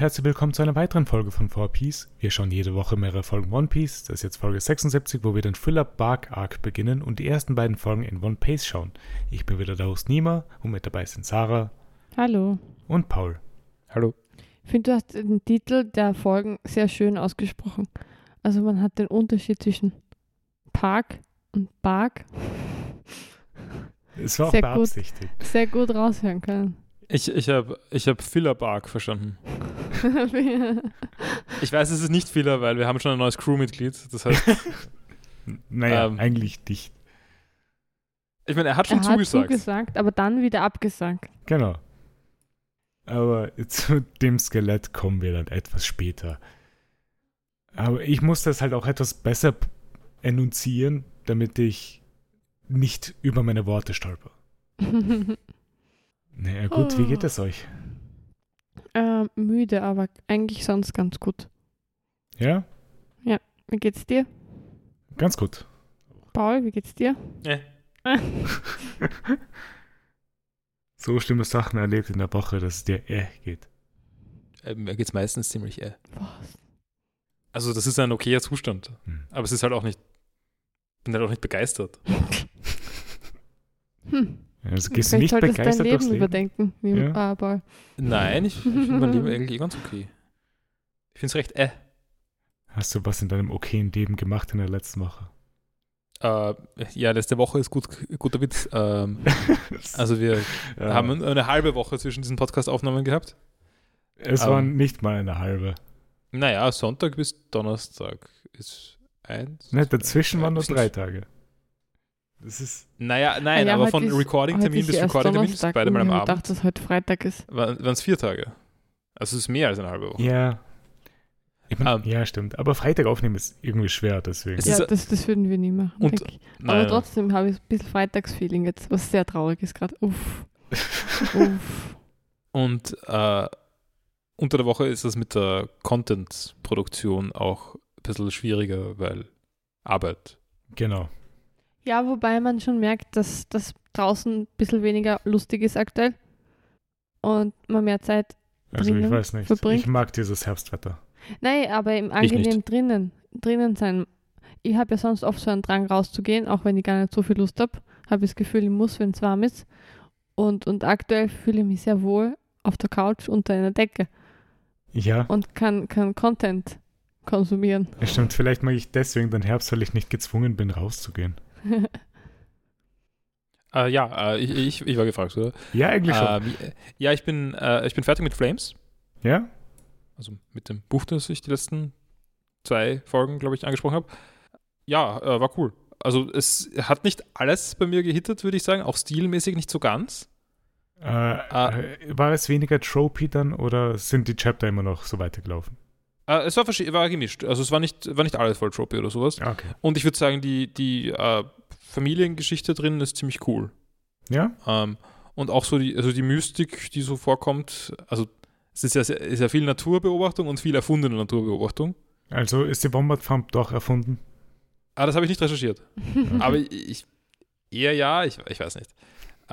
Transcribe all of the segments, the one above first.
Herzlich willkommen zu einer weiteren Folge von 4Piece. Wir schauen jede Woche mehrere Folgen One Piece. Das ist jetzt Folge 76, wo wir den Thriller Bark Arc beginnen und die ersten beiden Folgen in One Piece schauen. Ich bin wieder der Host Nima und mit dabei sind Sarah Hallo. und Paul. Hallo. Ich finde, du hast den Titel der Folgen sehr schön ausgesprochen. Also man hat den Unterschied zwischen Park und Bark Es war auch Sehr gut. beabsichtigt. sehr gut raushören können. Ich, ich habe ich hab Filler Bark verstanden. Ich weiß, es ist nicht Filler, weil wir haben schon ein neues Crewmitglied. Das heißt, Naja, Ähm, eigentlich dicht. ich meine, er hat schon er hat zugesagt. zugesagt, aber dann wieder abgesagt. Genau. Aber zu dem Skelett kommen wir dann etwas später. Aber ich muss das halt auch etwas besser enunzieren, damit ich nicht über meine Worte stolper. Naja, gut, wie geht es euch? ähm, müde, aber eigentlich sonst ganz gut. Ja? Wie geht's dir? Ganz gut. Paul, wie geht's dir? Äh, So schlimme Sachen erlebt in der Woche, dass es dir äh geht. äh, mir geht es meistens ziemlich äh. Was? Also, das ist ein okayer Zustand. Hm. Aber es ist halt auch nicht. bin halt auch nicht begeistert. Hm. Also gehst du Vielleicht nicht dein begeistert Leben durchs Leben? überdenken, wie Ja. Paul. Nein, ich, ich finde mein Leben eigentlich eh ganz okay. Ich finde es recht äh. Hast du was in deinem okayen Leben gemacht in der letzten Woche? Äh, ja, letzte Woche ist gut, guter Witz. Ähm, also wir Ja. haben eine halbe Woche zwischen diesen Podcast-Aufnahmen gehabt. es ähm, waren nicht mal eine halbe. Naja, Sonntag bis Donnerstag ist eins. Ne, zwei, dazwischen drei. waren nur drei Tage. Das ist. Naja, nein, Ah ja, aber von Recording-Termin bis Recording-Termin ist beide mal am ich Abend. gedacht, dass heute Freitag ist. Waren es vier Tage. Also es ist mehr als eine halbe Woche. Ja. Ich mein, Ähm, ja, stimmt. Aber Freitag aufnehmen ist irgendwie schwer, deswegen. Es Ja, das, das würden wir nie machen. Und- ich. Nein, Aber trotzdem habe ich ein bisschen Freitagsfeeling jetzt, was sehr traurig ist gerade. Uff. Uff. Und äh, unter der Woche ist das mit der Content-Produktion auch ein bisschen schwieriger, weil Arbeit. genau. Ja, wobei man schon merkt, dass das draußen ein bisschen weniger lustig ist aktuell. Und man mehr Zeit. Also ich Drinnen weiß nicht. verbringt? Ich mag dieses Herbstwetter. Nein, aber im angenehm drinnen. Drinnen sein. Ich habe ja sonst oft so einen Drang rauszugehen, auch wenn ich gar nicht so viel Lust habe. Habe ich das Gefühl, ich muss, wenn es warm ist. Und, und aktuell fühle ich mich sehr wohl auf der Couch unter einer Decke Ja, und kann, kann Content konsumieren. es stimmt. Vielleicht mag ich deswegen den Herbst, weil ich nicht gezwungen bin, rauszugehen. Äh, ja, äh, ich, ich, ich war gefragt, oder? Ja, eigentlich schon. Äh, wie, ja, ich bin, äh, ich bin fertig mit Flames. ja? Also mit dem Buch, das ich die letzten zwei Folgen, glaube ich, angesprochen habe. Ja, äh, war cool. Also es hat nicht alles bei mir gehittet, würde ich sagen. Auch stilmäßig nicht so ganz. Äh, Ah. äh, war es weniger tropey dann oder sind die Chapter immer noch so weitergelaufen? Äh, es war, war gemischt. Also es war nicht, war nicht alles voll Tropy oder sowas. Okay. Und ich würde sagen, die, die äh, Familiengeschichte drin ist ziemlich cool. Ja? Ähm, und auch so die, also die Mystik, die so vorkommt, also es ist ja, sehr- ist ja viel Naturbeobachtung und viel erfundene Naturbeobachtung. Also ist die Wombat Farm doch erfunden? Ah, das habe ich nicht recherchiert. Aber ich, ich eher ja, ich, ich weiß nicht.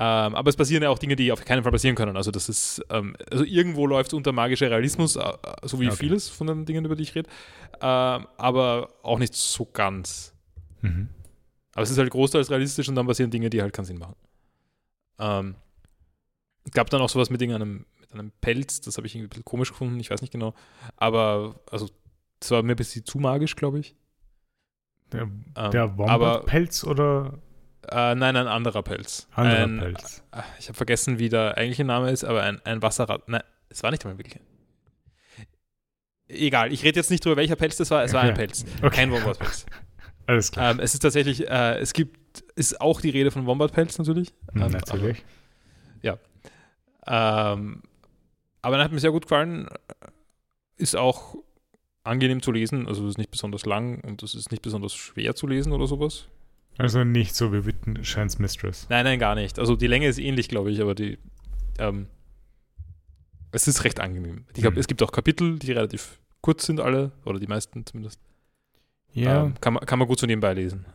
Ähm, aber es passieren ja auch Dinge, die auf keinen Fall passieren können. Also das ist, ähm, also irgendwo läuft es unter magischer Realismus, äh, so wie Okay. vieles von den Dingen, über die ich rede. Ähm, aber auch nicht so ganz. Mhm. Aber es ist halt großteils realistisch und dann passieren Dinge, die halt keinen Sinn machen. Ähm, es gab dann auch sowas mit irgendeinem mit einem Pelz, das habe ich irgendwie ein bisschen komisch gefunden, ich weiß nicht genau. Aber, also, das war mir ein bisschen zu magisch, glaube ich. Der, Ähm, der Wombat-Pelz oder äh, nein, ein anderer Pelz. anderer ein, Pelz? äh, Ich habe vergessen, wie der eigentliche Name ist, aber ein, ein Wasserrad. Nein, es war nicht einmal wirklich. Egal, ich rede jetzt nicht drüber, welcher Pelz das war. Es war ein Okay. Pelz, Okay. kein Wombat-Pelz. Alles klar. ähm, es ist tatsächlich, äh, es gibt, ist auch die Rede von Wombat-Pelz natürlich. Hm, Ähm, Natürlich. Ähm, aber er hat mir sehr gut gefallen. Ist auch angenehm zu lesen. Also es ist nicht besonders lang und es ist nicht besonders schwer zu lesen oder sowas. Also nicht so wie Wittenscheins Mistress. Nein, nein, gar nicht. Also die Länge ist ähnlich, glaube ich, aber die ähm, es ist recht angenehm. Ich glaube, Mhm. es gibt auch Kapitel, die relativ kurz sind alle, oder die meisten zumindest. Ja, Ähm, kann, man, kann man gut so nebenbei lesen.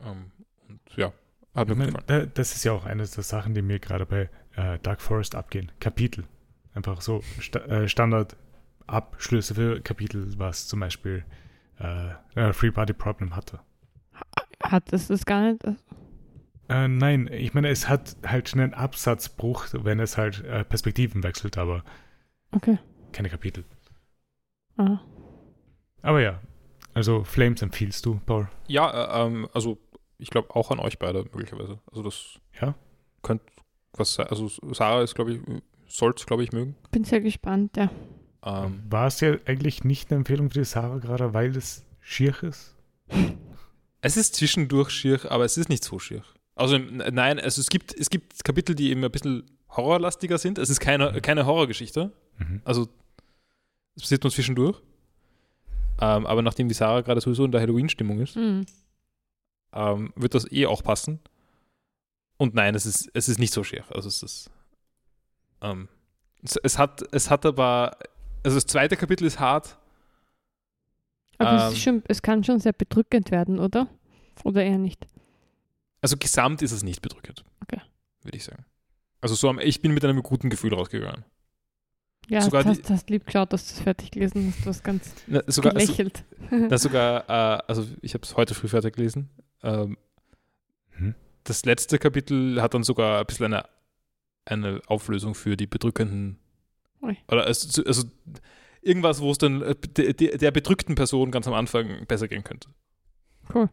Ähm, und ja, hat mir ich mein, das ist ja auch eine der Sachen, die mir gerade bei äh, Dark Forest abgehen. Kapitel. Einfach so Sta äh, Standardabschlüsse für Kapitel, was zum Beispiel äh, äh, Free Body Problem hatte. Hat es das gar nicht. Äh, nein, ich meine, es hat halt schon einen Absatzbruch, wenn es halt äh, Perspektiven wechselt, aber Okay. keine Kapitel. Ah. Aber ja, also Flames empfiehlst du, Paul? Ja, äh, ähm, also ich glaube auch an euch beide möglicherweise. Also das Ja? könnte was sein. Also Sarah ist, glaube ich, sollte es, glaube ich, mögen. Bin sehr gespannt, ja. Ähm, War es ja eigentlich nicht eine Empfehlung für die Sarah gerade, weil es schier ist? Es ist zwischendurch schier, aber es ist nicht so schier. Also nein, also es gibt, es gibt Kapitel, die eben ein bisschen horrorlastiger sind. Es ist keine, keine Horrorgeschichte. Mhm. Also es passiert nur zwischendurch. Ähm, aber nachdem die Sarah gerade sowieso in der Halloween-Stimmung ist, Mhm. ähm, wird das eh auch passen. Und nein, es ist, es ist nicht so schier. Also es ist. Ähm, es, es, hat, es hat aber. Also das zweite Kapitel ist hart. Aber es, Ähm. ist schon, es kann schon sehr bedrückend werden, oder? Oder eher nicht? Also gesamt ist es nicht bedrückend. Okay. Würde ich sagen. Also so am, ich bin mit einem guten Gefühl rausgegangen. Ja, Sogar du hast, die- hast lieb geschaut, dass du es fertig gelesen hast. Du hast ganz Na, sogar, also, gelächelt. na, sogar äh, also ich habe es heute früh fertig gelesen. Ähm, Mhm. das letzte Kapitel hat dann sogar ein bisschen eine, eine Auflösung für die bedrückenden. Ui. Oder also, also irgendwas, wo es dann äh, der, der bedrückten Person ganz am Anfang besser gehen könnte. Cool.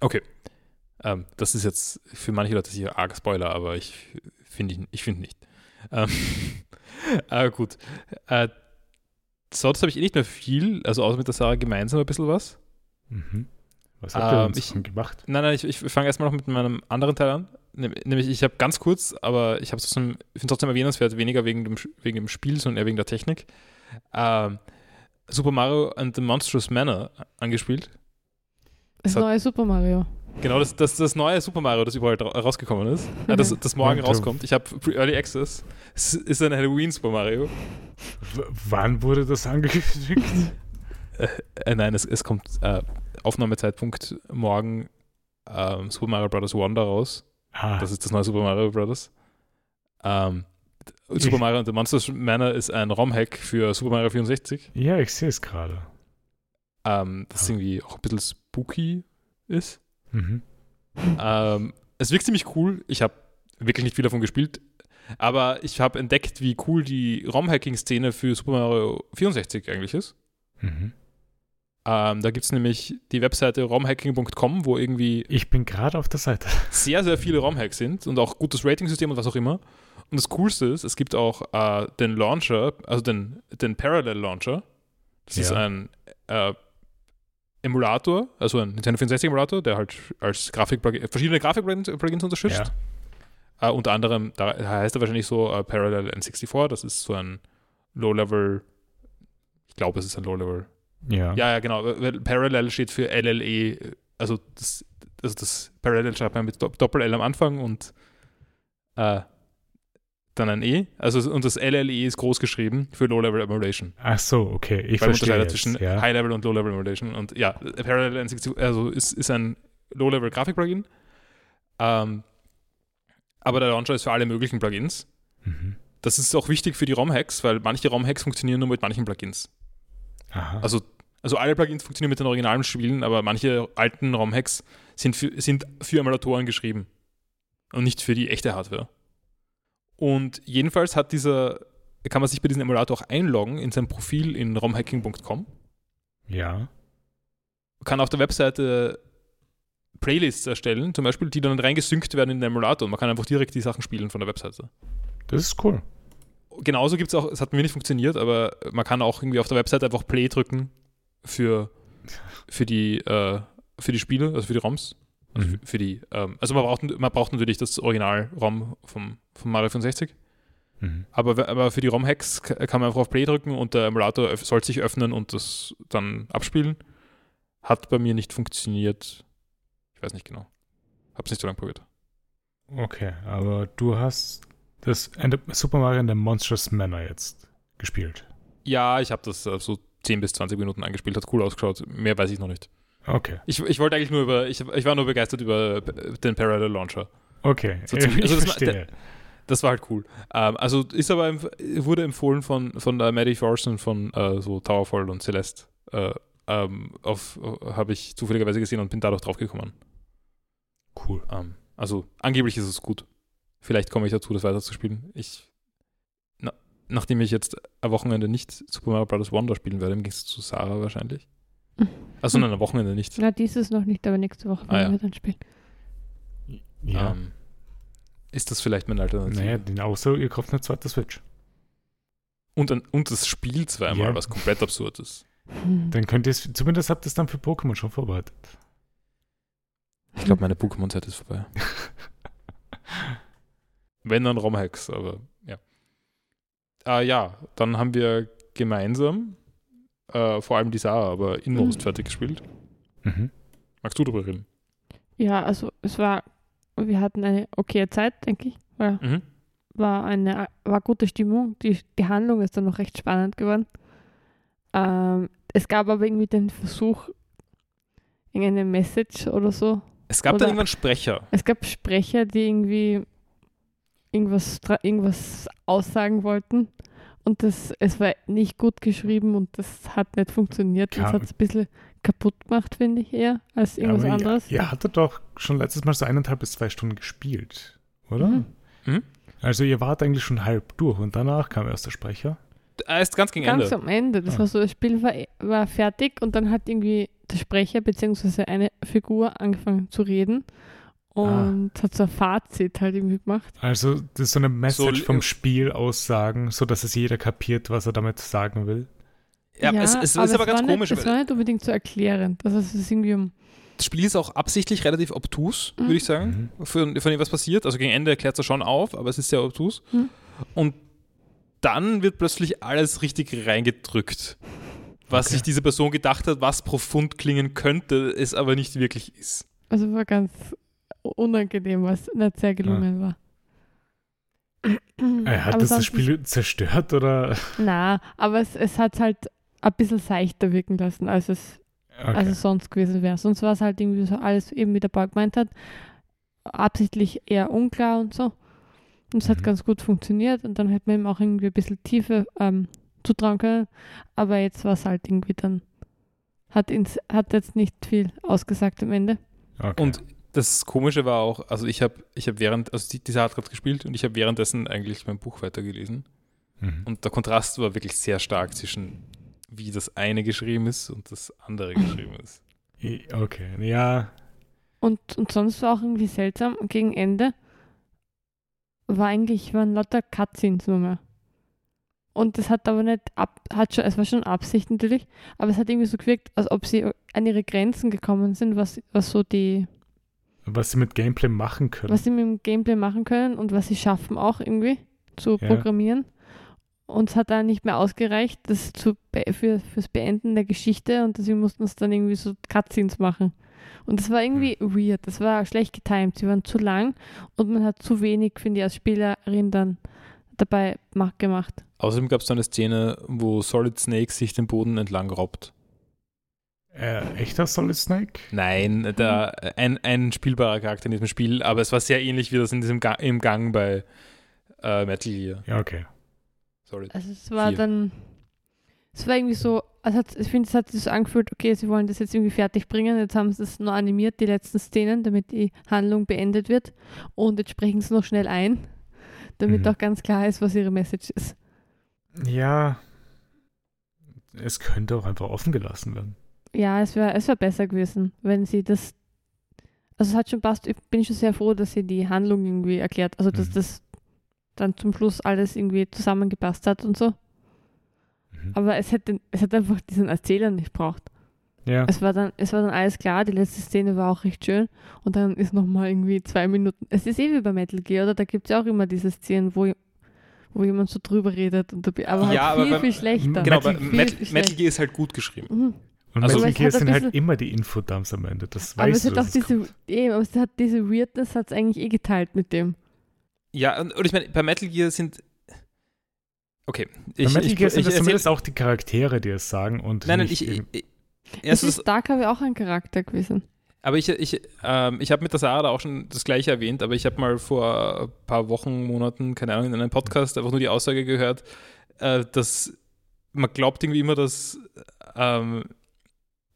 Okay. Ähm, das ist jetzt für manche Leute sicher arg Spoiler, aber ich finde ich, ich finde nicht. Ähm, aber gut. Äh, sonst habe ich eh nicht mehr viel, also außer mit der Sarah gemeinsam ein bisschen was. Mhm. Was habt ihr Ähm, denn ich- gemacht? Nein, nein, ich, ich fange erstmal noch mit meinem anderen Teil an. Nämlich, ich habe ganz kurz, aber ich habe trotzdem, ich finde trotzdem erwähnenswert, weniger wegen dem, wegen dem Spiel, sondern eher wegen der Technik. Ähm, Super Mario and the Monstrous Manor angespielt. Das hat- neue Super Mario. Genau, das, das, das neue Super Mario, das überall rausgekommen ist. Äh, das, das morgen rauskommt. Ich habe Early Access. Es ist ein Halloween Super Mario. W wann wurde das angekündigt? Äh, nein, es, es kommt äh, Aufnahmezeitpunkt morgen ähm, Super Mario Bros. Wonder raus. ah, Das ist das neue Super Mario Bros. Ähm, Super Mario and the Monsters Manor ist ein ROM-Hack für Super Mario 64. ja, ich sehe es gerade. Ähm, das Ah. irgendwie auch ein bisschen spooky ist. Mhm. Ähm, es wirkt ziemlich cool. Ich habe wirklich nicht viel davon gespielt. Aber ich habe entdeckt, wie cool die ROM-Hacking-Szene für Super Mario 64 eigentlich ist. Mhm. Ähm, da gibt es nämlich die Webseite romhacking.com, wo irgendwie Ich bin gerade auf der Seite. sehr, sehr viele ROM-Hacks sind und auch gutes Rating-System und was auch immer. Und das Coolste ist, es gibt auch äh, den Launcher, also den, den Parallel Launcher. Das ist Ja. ein äh, Emulator, also ein Nintendo 64 Emulator, der halt als Grafik verschiedene Grafik-Plugins unterstützt. Äh, unter anderem, da heißt er wahrscheinlich so äh, Parallel N64, das ist so ein Low-Level, ich glaube, es ist ein Low-Level. Ja. Ja, ja, genau. Parallel steht für LLE, also das, also das Parallel schreibt man mit Dopp- Doppel-L am Anfang und äh, dann ein E. Also und das LLE ist groß geschrieben für Low-Level Emulation. Ach so, okay. Ich Weil man verstehe unterscheidet jetzt. zwischen ja. High-Level und Low-Level Emulation. Und ja, Parallel N64 also ist, ist ein Low-Level Grafik-Plugin. Ähm, aber der Launcher ist für alle möglichen Plugins. Mhm. Das ist auch wichtig für die ROM-Hacks, weil manche ROM-Hacks funktionieren nur mit manchen Plugins. Aha. Also, also alle Plugins funktionieren mit den originalen Spielen, aber manche alten ROM-Hacks sind für, sind für Emulatoren geschrieben und nicht für die echte Hardware. Und jedenfalls hat dieser, kann man sich bei diesem Emulator auch einloggen in sein Profil in romhacking.com, ja. kann auf der Webseite Playlists erstellen, zum Beispiel, die dann reingesynkt werden in den Emulator und man kann einfach direkt die Sachen spielen von der Webseite. Das ist cool. genauso gibt es auch, es hat mir nicht funktioniert, aber man kann auch irgendwie auf der Webseite einfach Play drücken für, für, die, äh, für die Spiele, also für die ROMs. Also Mhm. für, die, ähm, also man braucht, man braucht natürlich das Original-ROM vom, vom Mario 64, Mhm. aber, aber für die ROM-Hacks ka- kann man einfach auf Play drücken und der Emulator soll sich öffnen und das dann abspielen. Hat bei mir nicht funktioniert. Ich weiß nicht genau. Hab's nicht so lange probiert. Okay, aber du hast das Super Mario in the Monstrous Manor jetzt gespielt. Ja, ich habe das äh, so 10 bis 20 Minuten angespielt, hat cool ausgeschaut. Mehr weiß ich noch nicht. Okay. Ich, ich wollte eigentlich nur über, ich, ich war nur begeistert über den Parallel Launcher. Okay, So ich, ziemlich- also das verstehe. Das war halt cool. Ähm, also ist aber wurde empfohlen von, von der Maddie Thorson von äh, so Towerfall und Celeste. Äh, ähm, auf habe ich zufälligerweise gesehen und bin dadurch draufgekommen. Cool. Ähm, also angeblich ist es gut. Vielleicht komme ich dazu, das weiterzuspielen. Ich, na, nachdem ich jetzt am Wochenende nicht Super Mario Bros. Wonder spielen werde, ging es zu Sarah wahrscheinlich. Also nein, am Wochenende nicht. Na, dieses noch nicht, aber nächste Woche Ah, werden ja. wir dann spielen. Ja. Ähm, ist das vielleicht meine Alternative? naja, den außer ihr kauft eine zweite Switch. Und, ein, und das Spiel zweimal, Ja. was komplett absurd ist. Hm. Dann könnt ihr es, zumindest habt ihr es dann für Pokémon schon vorbereitet. Ich glaube, meine Pokémon-Zeit ist vorbei. Wenn dann Romhacks, aber ja. Ah ja, dann haben wir gemeinsam, äh, vor allem die Sarah, aber Inmost Mhm. fertig gespielt. Mhm. Magst du darüber reden? Ja, also es war, wir hatten eine okaye Zeit, denke ich. War, Mhm. war eine war gute Stimmung. Die, die Handlung ist dann noch recht spannend geworden. Ähm, es gab aber irgendwie den Versuch, irgendeine Message oder so. Es gab Oder- dann irgendwann Sprecher. Es gab Sprecher, die irgendwie irgendwas, irgendwas aussagen wollten. Und das, es war nicht gut geschrieben und das hat nicht funktioniert. Das hat es ein bisschen kaputt gemacht, finde ich eher, als irgendwas Aber anderes. Ihr, ihr hattet doch schon letztes Mal so eineinhalb bis zwei Stunden gespielt, oder? Mhm. Mhm. Also ihr wart eigentlich schon halb durch und danach kam erst der Sprecher. Erst ganz gegen Ganz Ende. am Ende. Das Ah. war so, das Spiel war, war fertig und dann hat irgendwie der Sprecher bzw. eine Figur angefangen zu reden und hat so ein Fazit halt irgendwie gemacht. Also das ist so eine Message So- vom Spiel aussagen, so dass es jeder kapiert, was er damit sagen will. Ja, es, es ist aber ganz war komisch. Nicht, es war nicht unbedingt so erklärend. Also es ist irgendwie um. das Spiel ist auch absichtlich relativ obtus, Mhm. würde ich sagen, Mhm. von, von dem, was passiert. Also gegen Ende erklärt es schon auf, aber es ist sehr obtus. Mhm. Und dann wird plötzlich alles richtig reingedrückt. Was Okay. sich diese Person gedacht hat, was profund klingen könnte, es aber nicht wirklich ist. Also war ganz unangenehm, was nicht sehr gelungen war. Äh, hat Aber das das Spiel zerstört oder? Na, aber es, es hat halt ein bisschen seichter wirken lassen, als es Okay. als es sonst gewesen wäre. Sonst war es halt irgendwie so alles, eben wie der Paul gemeint hat, absichtlich eher unklar und so. Und es hat Mhm. ganz gut funktioniert und dann hätte man ihm auch irgendwie ein bisschen Tiefe ähm, zutrauen können. Aber jetzt war es halt irgendwie dann, hat, ins, hat jetzt nicht viel ausgesagt am Ende. okay. Und das Komische war auch, also ich habe ich hab während, also die, dieser hat gerade gespielt und ich habe währenddessen eigentlich mein Buch weitergelesen. Mhm. Und der Kontrast war wirklich sehr stark zwischen wie das eine geschrieben ist und das andere geschrieben ist. Okay, ja. Und, und sonst war auch irgendwie seltsam, gegen Ende war eigentlich, waren lauter Cutscenes nur mehr. Und das hat aber nicht ab, hat schon, es war schon Absicht natürlich, aber es hat irgendwie so gewirkt, als ob sie an ihre Grenzen gekommen sind, was, was so die, Was sie mit Gameplay machen können. was sie mit dem Gameplay machen können und was sie schaffen auch irgendwie zu Ja. programmieren. Und es hat dann nicht mehr ausgereicht, das zu be für, fürs Beenden der Geschichte und deswegen mussten es dann irgendwie so Cutscenes machen. Und das war irgendwie Hm. weird, das war schlecht getimt, sie waren zu lang und man hat zu wenig, finde ich, als Spielerin dann dabei mach, gemacht. Außerdem gab es da eine Szene, wo Solid Snake sich den Boden entlang robbt. Äh, echter Solid Snake? Nein, da, ein, ein spielbarer Charakter in diesem Spiel, aber es war sehr ähnlich wie das in diesem Ga im Gang bei äh, Metal Gear. Ja, okay. Solid. Also es war Vier. dann, es war irgendwie so, also hat, ich finde, es hat sich so angefühlt, okay, sie wollen das jetzt irgendwie fertig bringen, jetzt haben sie es nur animiert, die letzten Szenen, damit die Handlung beendet wird und jetzt sprechen sie noch schnell ein, damit Mhm. auch ganz klar ist, was ihre Message ist. Ja. Es könnte auch einfach offen gelassen werden. Ja, es wäre es wär besser gewesen, wenn sie das, also es hat schon passt, ich bin schon sehr froh, dass sie die Handlung irgendwie erklärt, also dass Mhm. das dann zum Schluss alles irgendwie zusammengepasst hat und so, Mhm. aber es hätte, es hat einfach diesen Erzähler nicht braucht. Ja. Es war, dann, es war dann alles klar, die letzte Szene war auch recht schön und dann ist nochmal irgendwie zwei Minuten. Es ist eh wie bei Metal Gear, oder? Da gibt es ja auch immer diese Szenen, wo, wo jemand so drüber redet, und da, aber halt Ja, aber viel, beim- viel schlechter. Genau, Metal- aber viel, Metal, Metal Gear ist halt gut geschrieben. Mhm. Und Also- Metal Aber es Gear sind halt immer die Infodumps am Ende. Das Aber weißt es du. hat auch es diese, eben, aber es hat diese Weirdness hat es eigentlich eh geteilt mit dem. Ja, und, und ich meine, bei Metal Gear sind. Okay. Bei Ich, Metal ich, Gear ich, sind es erzähl- zumindest auch die Charaktere, die es sagen und Nein, nein, ich. ich, ich Es erstens, ist Dark habe ja auch ein Charakter gewesen. Aber ich, ich, ähm, ich habe mit der Sarah da auch schon das Gleiche erwähnt, aber ich habe mal vor ein paar Wochen, Monaten, keine Ahnung, in einem Podcast einfach nur die Aussage gehört, äh, dass man glaubt irgendwie immer, dass ähm,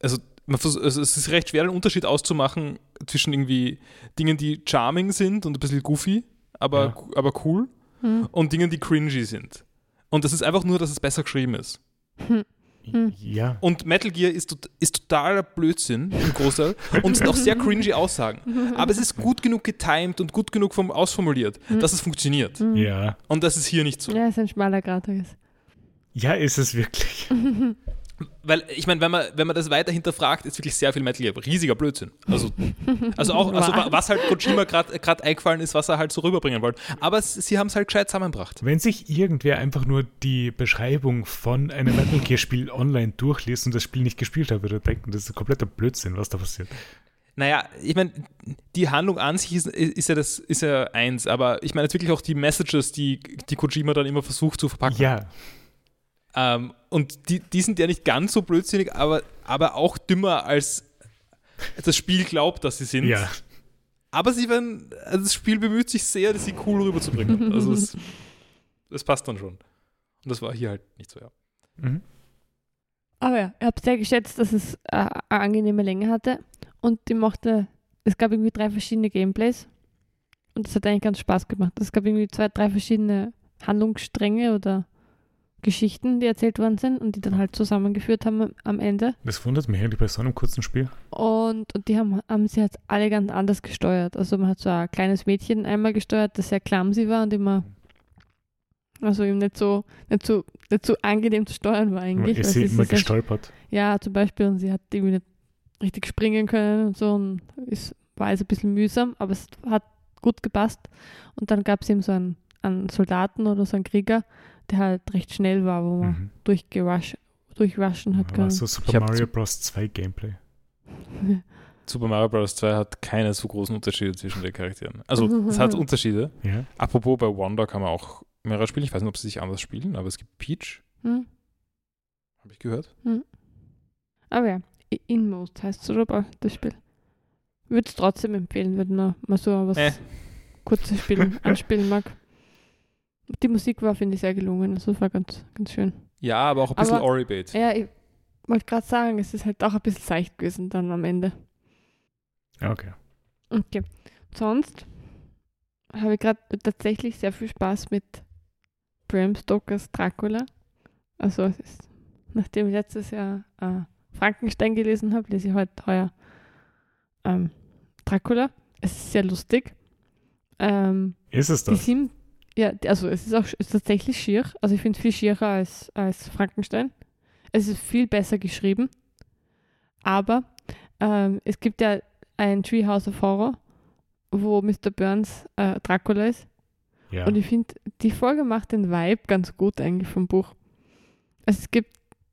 also, man, also es ist recht schwer, den Unterschied auszumachen zwischen irgendwie Dingen, die charming sind und ein bisschen goofy, aber, ja. aber cool, hm. und Dingen, die cringy sind. Und das ist einfach nur, dass es besser geschrieben ist. Hm. Hm. Ja. Und Metal Gear ist, ist totaler Blödsinn im Großteil und sind auch sehr cringy Aussagen. Aber es ist gut genug getimed und gut genug vom, ausformuliert, hm. dass es funktioniert. Hm. Ja. Und das ist hier nicht so. Ja, es ist ein schmaler Grat. Ja, ist es wirklich. Weil, ich meine, wenn man, wenn man das weiter hinterfragt, ist wirklich sehr viel Metal Gear. Riesiger Blödsinn. Also, also auch, also was halt Kojima gerade eingefallen ist, was er halt so rüberbringen wollte. Aber sie haben es halt gescheit zusammengebracht. Wenn sich irgendwer einfach nur die Beschreibung von einem Metal Gear-Spiel online durchliest und das Spiel nicht gespielt hat, würde er denken, das ist ein kompletter Blödsinn, was da passiert. Naja, ich meine, die Handlung an sich ist, ist, ja das, ist ja eins, aber ich meine jetzt wirklich auch die Messages, die, die Kojima dann immer versucht zu verpacken. Ja. Ähm, und die, die sind ja nicht ganz so blödsinnig, aber, aber auch dümmer, als das Spiel glaubt, dass sie sind. Ja. Aber sie werden, also das Spiel bemüht sich sehr, sie cool rüberzubringen. Also es, das passt dann schon. Und das war hier halt nicht so, ja. Mhm. Aber ja, ich habe sehr geschätzt, dass es äh, eine angenehme Länge hatte. Und die mochte, es gab irgendwie drei verschiedene Gameplays. Und das hat eigentlich ganz Spaß gemacht. Es gab irgendwie zwei, drei verschiedene Handlungsstränge oder Geschichten, die erzählt worden sind und die dann halt zusammengeführt haben am Ende. Das wundert mich eigentlich bei so einem kurzen Spiel. Und, und die haben, haben sie halt alle ganz anders gesteuert. Also man hat so ein kleines Mädchen einmal gesteuert, das sehr clumsy war und immer also ihm nicht so, nicht so, nicht so angenehm zu steuern war eigentlich. Ist sie immer gestolpert? Ja, zum Beispiel und sie hat irgendwie nicht richtig springen können und so und es war also ein bisschen mühsam, aber es hat gut gepasst. Und dann gab es eben so einen, einen Soldaten oder so einen Krieger, der halt recht schnell war, wo man mhm. durchgerushen hat können. So Super Mario Bros. 2 Gameplay. Super Mario Bros. 2 hat keine so großen Unterschiede zwischen den Charakteren. Also es hat Unterschiede. Ja. Apropos bei Wanda kann man auch mehrere spielen. Ich weiß nicht, ob sie sich anders spielen, aber es gibt Peach. Hm. Habe ich gehört. Hm. Aber ja, Inmost heißt es oder das Spiel. Würde es trotzdem empfehlen, wenn man mal so was äh. kurzes Spielen anspielen mag. Die Musik war, finde ich, sehr gelungen. Also das war ganz, ganz schön. Ja, aber auch ein bisschen Ori-Bait. Ja, ich wollte gerade sagen, es ist halt auch ein bisschen seicht gewesen dann am Ende. Okay. Okay. Sonst habe ich gerade tatsächlich sehr viel Spaß mit Bram Stokers Dracula. Also es ist, nachdem ich letztes Jahr äh, Frankenstein gelesen habe, lese ich heute heuer ähm, Dracula. Es ist sehr lustig. Ähm, ist es das? Die ja, also es ist auch ist tatsächlich schier. Also ich finde es viel schierer als, als Frankenstein. Es ist viel besser geschrieben. Aber ähm, es gibt ja ein Treehouse of Horror, wo Mr. Burns äh, Dracula ist. Ja. Und ich finde, die Folge macht den Vibe ganz gut eigentlich vom Buch. Also es gibt,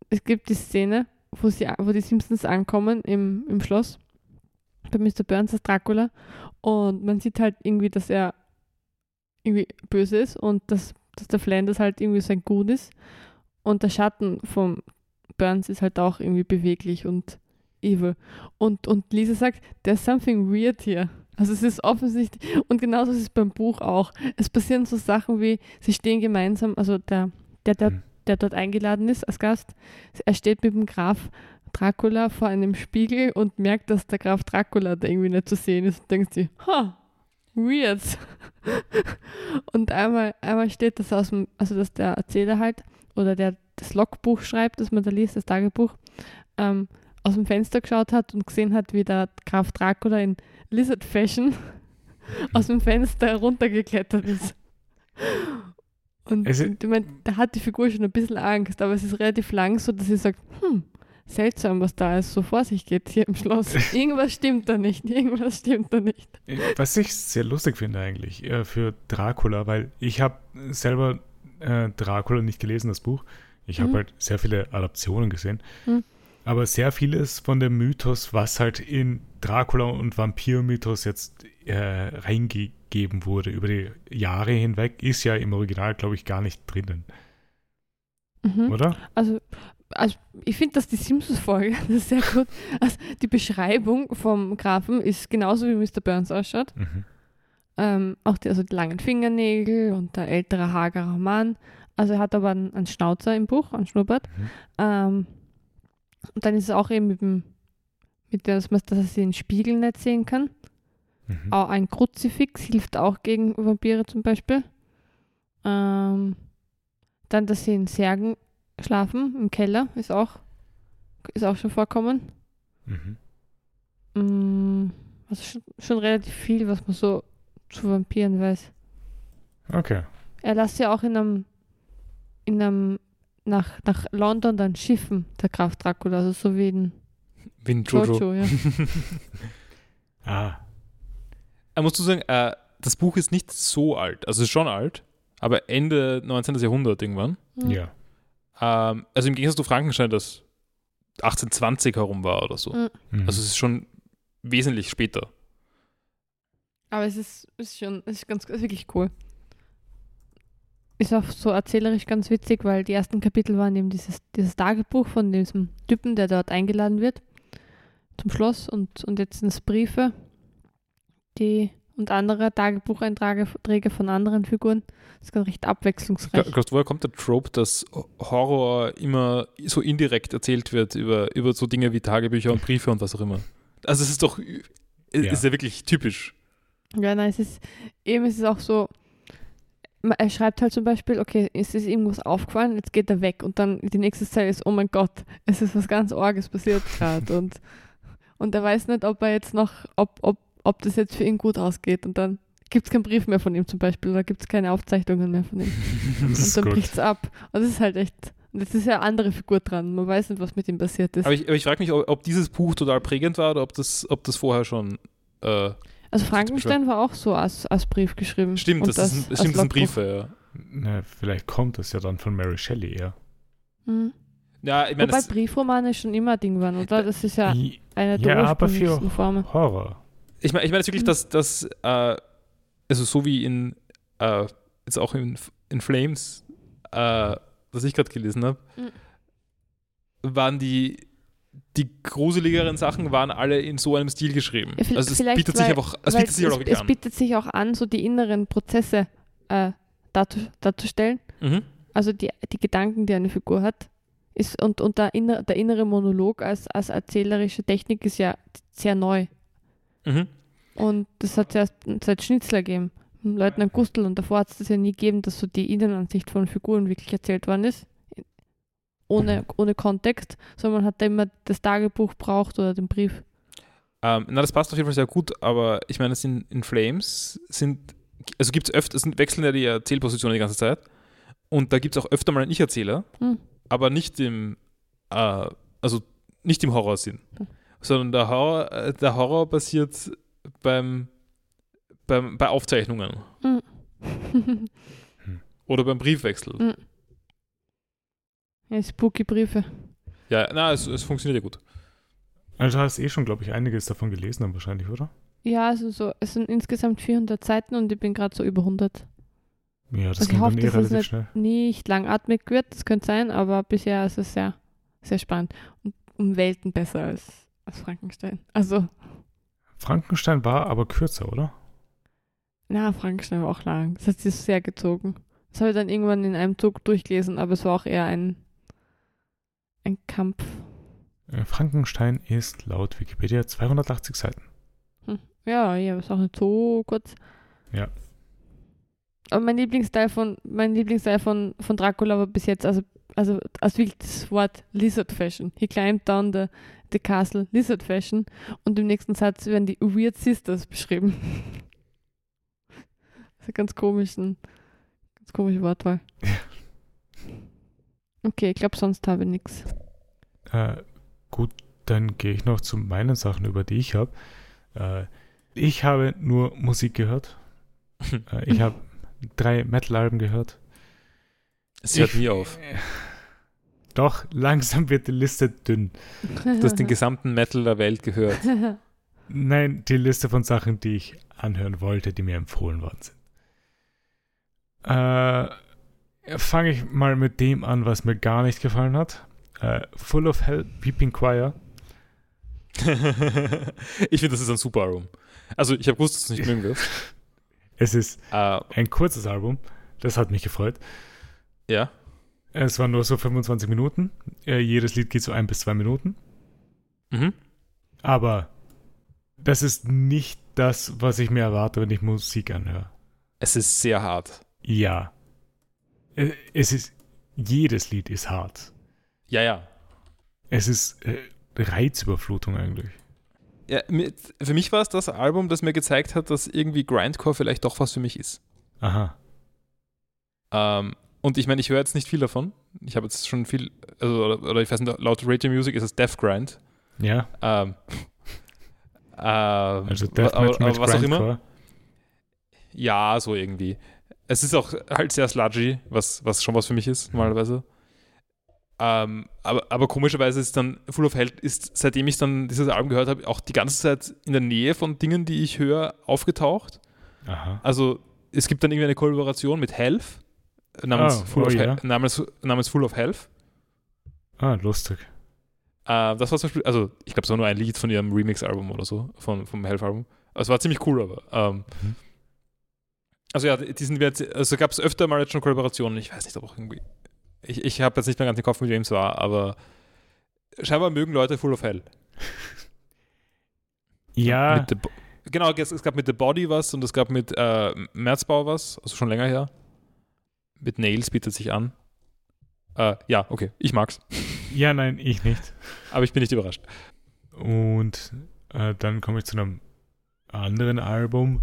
es gibt die Szene, wo, sie, wo die Simpsons ankommen im, im Schloss bei Mr. Burns als Dracula und man sieht halt irgendwie, dass er irgendwie böse ist und dass, dass der Flanders halt irgendwie sein Gut ist. Und der Schatten von Burns ist halt auch irgendwie beweglich und evil. Und, und Lisa sagt, there's something weird here. Also es ist offensichtlich, und genauso ist es beim Buch auch. Es passieren so Sachen wie, sie stehen gemeinsam, also der, der, der, hm. der dort eingeladen ist als Gast, er steht mit dem Graf Dracula vor einem Spiegel und merkt, dass der Graf Dracula da irgendwie nicht zu sehen ist und denkt sich, ha, weird. und einmal, einmal steht das aus dem, also dass der Erzähler halt, oder der das Logbuch schreibt, das man da liest, das Tagebuch, ähm, aus dem Fenster geschaut hat und gesehen hat, wie der Graf Dracula in Lizard Fashion aus dem Fenster runtergeklettert ist. Und, also, und ich meine, da hat die Figur schon ein bisschen Angst, aber es ist relativ lang so, dass sie sagt, hm, seltsam, was da ist, so vor sich geht hier im Schloss. Irgendwas stimmt da nicht, irgendwas stimmt da nicht. Was ich sehr lustig finde eigentlich äh, für Dracula, weil ich habe selber äh, Dracula nicht gelesen, das Buch. Ich habe mhm. halt sehr viele Adaptionen gesehen. Mhm. Aber sehr vieles von dem Mythos, was halt in Dracula und Vampir-Mythos jetzt äh, reingegeben wurde über die Jahre hinweg, ist ja im Original, glaube ich, gar nicht drinnen. Mhm. Oder? Also also ich finde, dass die Simpsons-Folge, das ist sehr gut, also die Beschreibung vom Grafen ist genauso wie Mr. Burns ausschaut. Mhm. Ähm, auch die, also die langen Fingernägel und der ältere, hagerer Mann. Also er hat aber einen, einen Schnauzer im Buch, einen Schnurrbart. Mhm. Ähm, und dann ist es auch eben mit dem, mit der, dass man dass er sie den Spiegel nicht sehen kann. Mhm. Auch ein Kruzifix hilft auch gegen Vampire zum Beispiel. Ähm, dann, dass sie in Särgen schlafen, im Keller, ist auch, ist auch schon vorkommen. Mhm. Mm, also schon, schon relativ viel, was man so zu Vampiren weiß. Okay. Er lässt ja auch in einem, in einem nach, nach London dann schiffen, der Graf Dracula, also so wie in Wie ein Jojo. Jojo, ja. Ah, Er muss zu sagen, äh, das Buch ist nicht so alt. Also es ist schon alt, aber Ende 19. Jahrhundert irgendwann. Mhm. ja. Ähm, also im Gegensatz zu Frankenstein, das 1820 herum war oder so. Mhm. Mhm. Also es ist schon wesentlich später. Aber es ist, ist schon, es ist ganz, ist wirklich cool. Ist auch so erzählerisch ganz witzig, weil die ersten Kapitel waren eben dieses, dieses Tagebuch von diesem Typen, der dort eingeladen wird zum Schloss und, und jetzt sind es Briefe, die und andere Tagebucheinträge von anderen Figuren. Das ist ganz recht abwechslungsreich. Glaubst du, woher kommt der Trope, dass Horror immer so indirekt erzählt wird über, über so Dinge wie Tagebücher und Briefe und was auch immer? Also es ist doch, es Ja. ist ja wirklich typisch. Ja, nein, es ist eben ist es auch so, er schreibt halt zum Beispiel, okay, es ist irgendwas aufgefallen, jetzt geht er weg und dann die nächste Zeile ist, oh mein Gott, es ist was ganz Orges passiert gerade und, und er weiß nicht, ob er jetzt noch, ob, ob, ob das jetzt für ihn gut ausgeht und dann gibt es keinen Brief mehr von ihm zum Beispiel oder gibt es keine Aufzeichnungen mehr von ihm das und dann bricht es ab und das ist halt echt, und jetzt ist ja eine andere Figur dran, man weiß nicht, was mit ihm passiert ist. Aber ich, aber ich frage mich, ob, ob dieses Buch total prägend war oder ob das, ob das vorher schon. Äh, also Frankenstein war auch so als, als Brief geschrieben. stimmt, und das, ist, ein- als stimmt, das sind. Briefe, ja. Na, vielleicht kommt das ja dann von Mary Shelley eher. Mhm. Ja, ich meine, Wobei das, Briefromane schon immer Ding waren, oder? Das ist ja eine der ja, aber für ursprünglichsten Formen. Horror. Ich meine ich mein jetzt wirklich, dass, dass äh, also so wie in, äh, jetzt auch in, in Flames, äh, was ich gerade gelesen habe, Mhm. waren die, die gruseligeren Sachen waren alle in so einem Stil geschrieben. Ja, also es bietet sich weil- einfach, es bietet sich auch es an. bietet sich auch an, so die inneren Prozesse äh, darzu, darzustellen. Mhm. Also die, die Gedanken, die eine Figur hat. Ist, und und der, inner, der innere Monolog als, als erzählerische Technik ist ja sehr neu. Mhm. Und das hat es erst seit Schnitzler gegeben. Leutnant Gustl und davor hat es das ja nie gegeben, dass so die Innenansicht von Figuren wirklich erzählt worden ist. Ohne, ohne Kontext, sondern man hat da immer das Tagebuch braucht oder den Brief. Ähm, na, das passt auf jeden Fall sehr gut, aber ich meine, es sind in Flames sind, also gibt es öfter, es sind wechseln ja die Erzählpositionen die ganze Zeit. Und da gibt es auch öfter mal einen Ich-Erzähler, Hm. aber nicht im, äh, also nicht im Horrorsinn, Hm. Sondern der Horror, äh, der Horror passiert beim, beim, bei Aufzeichnungen oder beim Briefwechsel. Hm. ja, spooky Briefe. Ja, na, es, es funktioniert ja gut. Also du hast eh schon, glaube ich, einiges davon gelesen dann wahrscheinlich, oder? Ja, also so, es sind insgesamt 400 Seiten und ich bin gerade so über 100. Ja, das Also ich ging hoffe, dann eh dass es relativ nicht- schnell. Nicht langatmig wird, das könnte sein, aber bisher ist es sehr, sehr spannend. Und um Welten besser als, als Frankenstein. Also, Frankenstein war aber kürzer, oder? na, Frankenstein war auch lang. Das hat sich sehr gezogen. Das habe ich dann irgendwann in einem Zug durchgelesen, aber es war auch eher ein, ein Kampf. Äh, Frankenstein ist laut Wikipedia 280 Seiten. Ja, ja, ist auch nicht so kurz. Ja. Aber mein Lieblingsteil von, mein Lieblingsteil von, von Dracula war bis jetzt, also, also als wirklich das Wort Lizard Fashion. He climbed down the, the castle Lizard Fashion und im nächsten Satz werden die Weird Sisters beschrieben. Das ist eine ganz komischen, ganz komische Wortwahl. Okay, ich glaube, sonst habe ich nichts. Äh, gut, dann gehe ich noch zu meinen Sachen, über die ich habe. Äh, ich habe nur Musik gehört. Äh, ich habe drei Metal-Alben gehört. Es hört Ich- nie auf. Doch, langsam wird die Liste dünn. Du hast den gesamten Metal der Welt gehört. Nein, die Liste von Sachen, die ich anhören wollte, die mir empfohlen worden sind. Äh, Fange ich mal mit dem an, was mir gar nicht gefallen hat. äh, Full of Hell, Peeping Choir. ich finde, das ist ein super Album. Also, ich habe gewusst, dass du es nicht mögen wirst. Es ist Äh, ein kurzes Album. Das hat mich gefreut. Ja. Es waren nur so 25 Minuten. Äh, jedes Lied geht so ein bis zwei Minuten. Mhm. Aber das ist nicht das, was ich mir erwarte, wenn ich Musik anhöre. Es ist sehr hart. Ja. Äh, Es ist, jedes Lied ist hart. Ja, ja. Es ist äh, Reizüberflutung eigentlich. ja für mich war es das Album, das mir gezeigt hat, dass irgendwie Grindcore vielleicht doch was für mich ist. Aha. Ähm, und ich meine, ich höre jetzt nicht viel davon. Ich habe jetzt schon viel, also, oder, oder ich weiß nicht, laut Radio Music ist es Death Grind. Ja, Ähm, ähm, also Death aber, aber was auch immer. Grindcore. Ja, so irgendwie. Es ist auch halt sehr sludgy, was, was schon was für mich ist, normalerweise. Ähm, aber, aber komischerweise ist dann Full of Hell, ist, seitdem ich dann dieses Album gehört habe, auch die ganze Zeit in der Nähe von Dingen, die ich höre, aufgetaucht. Aha. Also es gibt dann irgendwie eine Kollaboration mit Health, namens, Ah, Full, oh of. Hell, namens, namens Full of Health. Ah, lustig. Äh, das war zum Beispiel, also ich glaube, es war nur ein Lied von ihrem Remix-Album oder so, von, vom Health-Album. Also, es war ziemlich cool, aber. Ähm, Mhm. Also ja, die sind wir jetzt, also gab es öfter mal jetzt schon Kollaborationen. Ich weiß nicht, ob auch irgendwie. Ich, ich habe jetzt nicht mehr ganz den Kopf, mit wem es war, aber scheinbar mögen Leute Full of Hell. Ja, The genau, es, es gab mit The Body was und es gab mit äh, Merzbau was, also schon länger her. Mit Nails bietet sich an. Äh, ja, okay, ich mag's. ja, nein, ich nicht. Aber ich bin nicht überrascht. Und äh, dann komme ich zu einem anderen Album.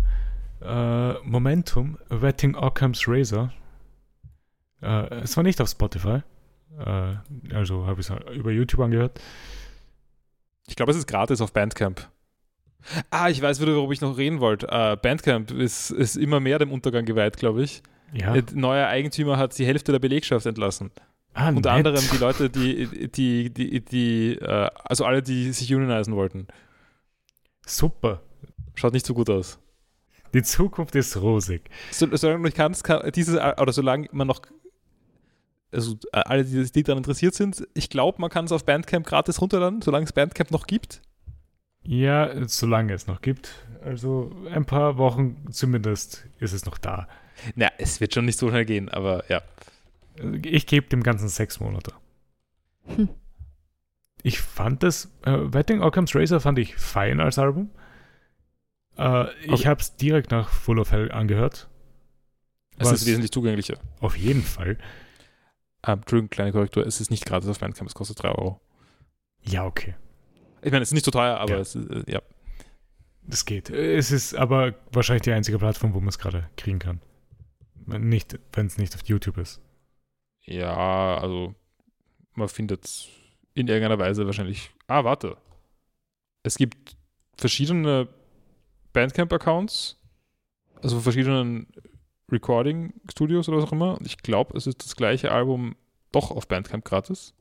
Äh, Momentum, Wetting Occam's Razor. Äh, es war nicht auf Spotify. Äh, also habe ich es über YouTube angehört. Ich glaube, es ist gratis auf Bandcamp. Ah, ich weiß wieder, worüber ich noch reden wollte. Äh, Bandcamp ist, ist immer mehr dem Untergang geweiht, glaube ich. Ja. Äh, Neuer Eigentümer hat die Hälfte der Belegschaft entlassen. ah, Unter nett. anderem die Leute, die, die, die, die äh, also alle, die sich unionisen wollten. Super. Schaut nicht so gut aus. Die Zukunft ist rosig. So, solange du kannst, kann dieses, oder solange man noch, also äh, alle, die, die daran interessiert sind, ich glaube, man kann es auf Bandcamp gratis runterladen, solange es Bandcamp noch gibt. Ja, solange es noch gibt. Also ein paar Wochen zumindest ist es noch da. Na, es wird schon nicht so schnell gehen, aber ja. Ich gebe dem Ganzen sechs Monate. Hm. Ich fand das, äh, Wetting Occam's Razor fand ich fein als Album. Äh, ich habe es direkt nach Full of Hell angehört. Es ist wesentlich zugänglicher. Auf jeden Fall. Ähm, Entschuldigung, kleine Korrektur, es ist nicht gratis auf Bandcamp, es kostet 3 Euro. Ja, okay. Ich meine, es ist nicht so teuer, aber Ja. es ist, äh, ja. Das geht. Es ist aber wahrscheinlich die einzige Plattform, wo man es gerade kriegen kann. Nicht, wenn es nicht auf YouTube ist. Ja, also man findet in irgendeiner Weise wahrscheinlich. Ah, warte. Es gibt verschiedene Bandcamp-Accounts, also verschiedenen Recording-Studios oder was auch immer. Und ich glaube, es ist das gleiche Album doch auf Bandcamp gratis.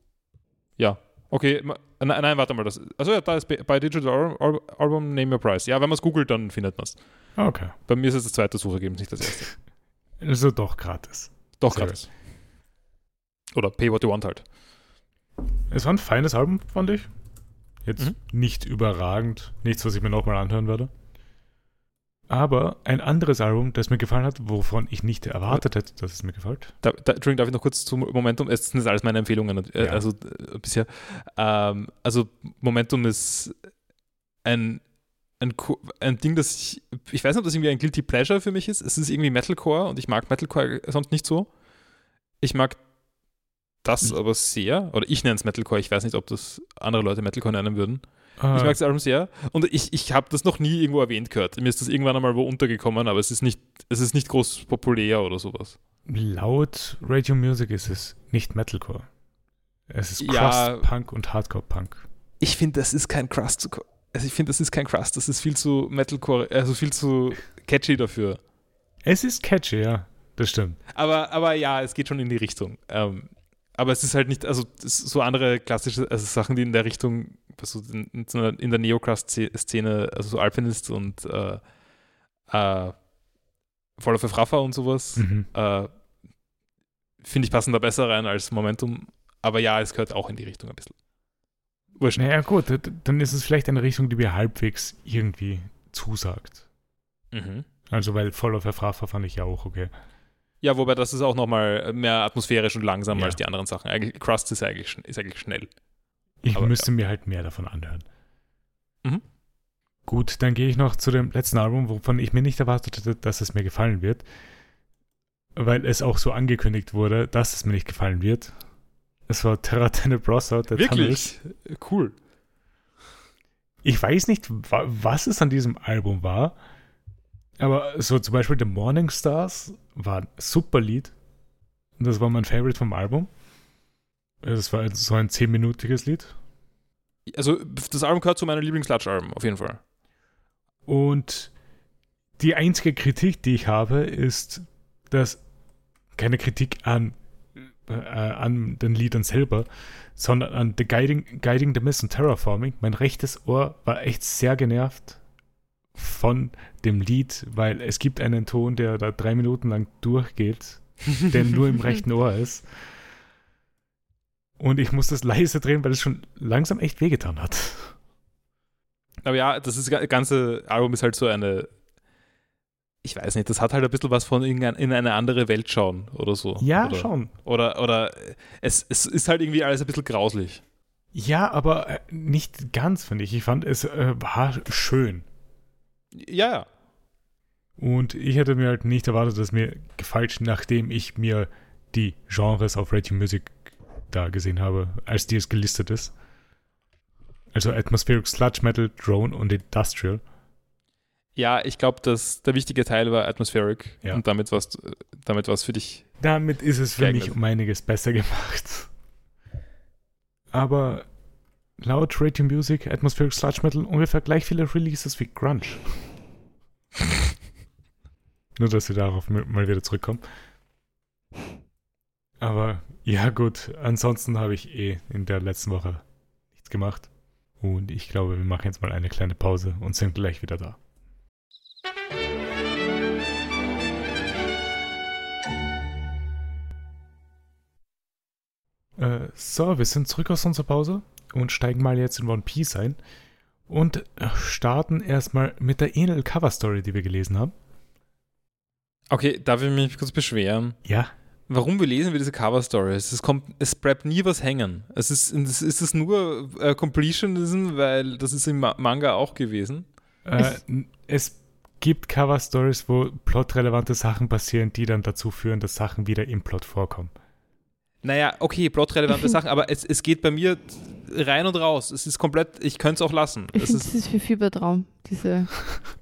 Ja. Okay, nein, nein, warte mal. Das, also ja, da ist bei Digital Al- Al- Album Name Your Price. Ja, wenn man es googelt, dann findet man es. Ah, Okay. Bei mir ist es das zweite Suchergebnis, nicht das erste. Also doch gratis. Doch Sehr gratis. Oder Pay What You Want halt. Es war ein feines Album, fand ich. Jetzt Mhm. nicht überragend. Nichts, was ich mir nochmal anhören werde. Aber ein anderes Album, das mir gefallen hat, wovon ich nicht erwartet hätte, dass es mir gefällt. Da, da, Entschuldigung, darf ich noch kurz zum Momentum? Es sind alles meine Empfehlungen, äh, Ja. also äh, bisher. Ähm, also Momentum ist ein, ein, ein Ding, das ich, ich weiß nicht, ob das irgendwie ein Guilty Pleasure für mich ist. Es ist irgendwie Metalcore und ich mag Metalcore sonst nicht so. Ich mag das Mhm. aber sehr, oder ich nenne es Metalcore, ich weiß nicht, ob das andere Leute Metalcore nennen würden. Ah, Ich mag das Album sehr und ich, ich habe das noch nie irgendwo erwähnt gehört. Mir ist das irgendwann einmal wo untergekommen, aber es ist nicht, es ist nicht groß populär oder sowas. laut Radio Music ist es nicht Metalcore. Es ist Ja. Crust Punk und Hardcore Punk. ich finde, das ist kein Crust. Also ich finde, das ist kein Crust. Das ist viel zu Metalcore, also viel zu catchy dafür. Es ist catchy, ja. Das stimmt. Aber, aber ja, es geht schon in die Richtung. Ähm, aber es ist halt nicht, also so andere klassische also Sachen, die in der Richtung, also in, in, der Neocrust-Szene, also so Alpinist und äh, äh, Voller für Fraffa und sowas, Mhm. äh, finde ich passen da besser rein als Momentum. Aber ja, es gehört auch in die Richtung ein bisschen. Wurscht. Naja, gut, dann ist es vielleicht eine Richtung, die mir halbwegs irgendwie zusagt. Mhm. Also, weil Fall of Afrafa fand ich ja auch okay. Ja, wobei das ist auch nochmal mehr atmosphärisch und langsamer Ja. als die anderen Sachen. Eigentlich, Crust ist eigentlich, ist eigentlich schnell. Ich Aber, müsste mir halt mehr davon anhören. Mhm. Gut, dann gehe ich noch zu dem letzten Album, wovon ich mir nicht erwartet hätte, dass es mir gefallen wird. Weil es auch so angekündigt wurde, dass es mir nicht gefallen wird. Es war Terra Tenebrosa, der Tunnels. Cool. Ich weiß nicht, wa was es an diesem Album war, aber so zum Beispiel The Morning Stars war ein super Lied. Und das war mein Favorite vom Album. Es war so ein zehnminütiges Lied. Also, das Album gehört zu meinen Lieblings-Latsch-Alben, auf jeden Fall. Und die einzige Kritik, die ich habe, ist, dass keine Kritik an, äh, an den Liedern selber, sondern an The Guiding, Guiding the Mist und Terraforming. Mein rechtes Ohr war echt sehr genervt von dem Lied, weil es gibt einen Ton, der da drei Minuten lang durchgeht, der nur im rechten Ohr ist. Und ich muss das leise drehen, weil es schon langsam echt wehgetan hat. Aber ja, das ist, das ganze Album ist halt so eine, ich weiß nicht, das hat halt ein bisschen was von in, in eine andere Welt schauen oder so. Ja, oder, schon. Oder, oder es, es ist halt irgendwie alles ein bisschen grauslich. Ja, aber äh, nicht ganz, finde ich. Ich fand, es äh, war schön. Ja, ja. Und ich hätte mir halt nicht erwartet, dass mir gefällt, nachdem ich mir die Genres auf Radio Music da gesehen habe, als die es gelistet ist. Also Atmospheric Sludge Metal, Drone und Industrial. Ja, ich glaube, dass der wichtige Teil war Atmospheric Ja. und damit war es damit war's für dich. Damit ist es für Geeignet. mich um einiges besser gemacht. Aber laut Radio Music, Atmospheric Sludge Metal ungefähr gleich viele Releases wie Grunge. Nur, dass wir darauf mal wieder zurückkommen. Aber ja, gut, ansonsten habe ich eh in der letzten Woche nichts gemacht. Und ich glaube, wir machen jetzt mal eine kleine Pause und sind gleich wieder da. Äh, so, wir sind zurück aus unserer Pause und steigen mal jetzt in One Piece ein und äh, starten erstmal mit der Enel Cover Story, die wir gelesen haben. Okay, darf ich mich kurz beschweren? Ja, Warum wir lesen wir diese Cover Stories? Es kommt, es bleibt nie was hängen. Es ist, es ist es nur äh, Completionism, weil das ist im Ma Manga auch gewesen. äh, Es- gibt Cover Stories, wo plotrelevante Sachen passieren, die dann dazu führen, dass Sachen wieder im Plot vorkommen. Naja, okay, plotrelevante Sachen, aber es, es geht bei mir rein und raus. Es ist komplett, ich könnte es auch lassen. Ich Es finde, das ist, wie Fiebertraum. Diese,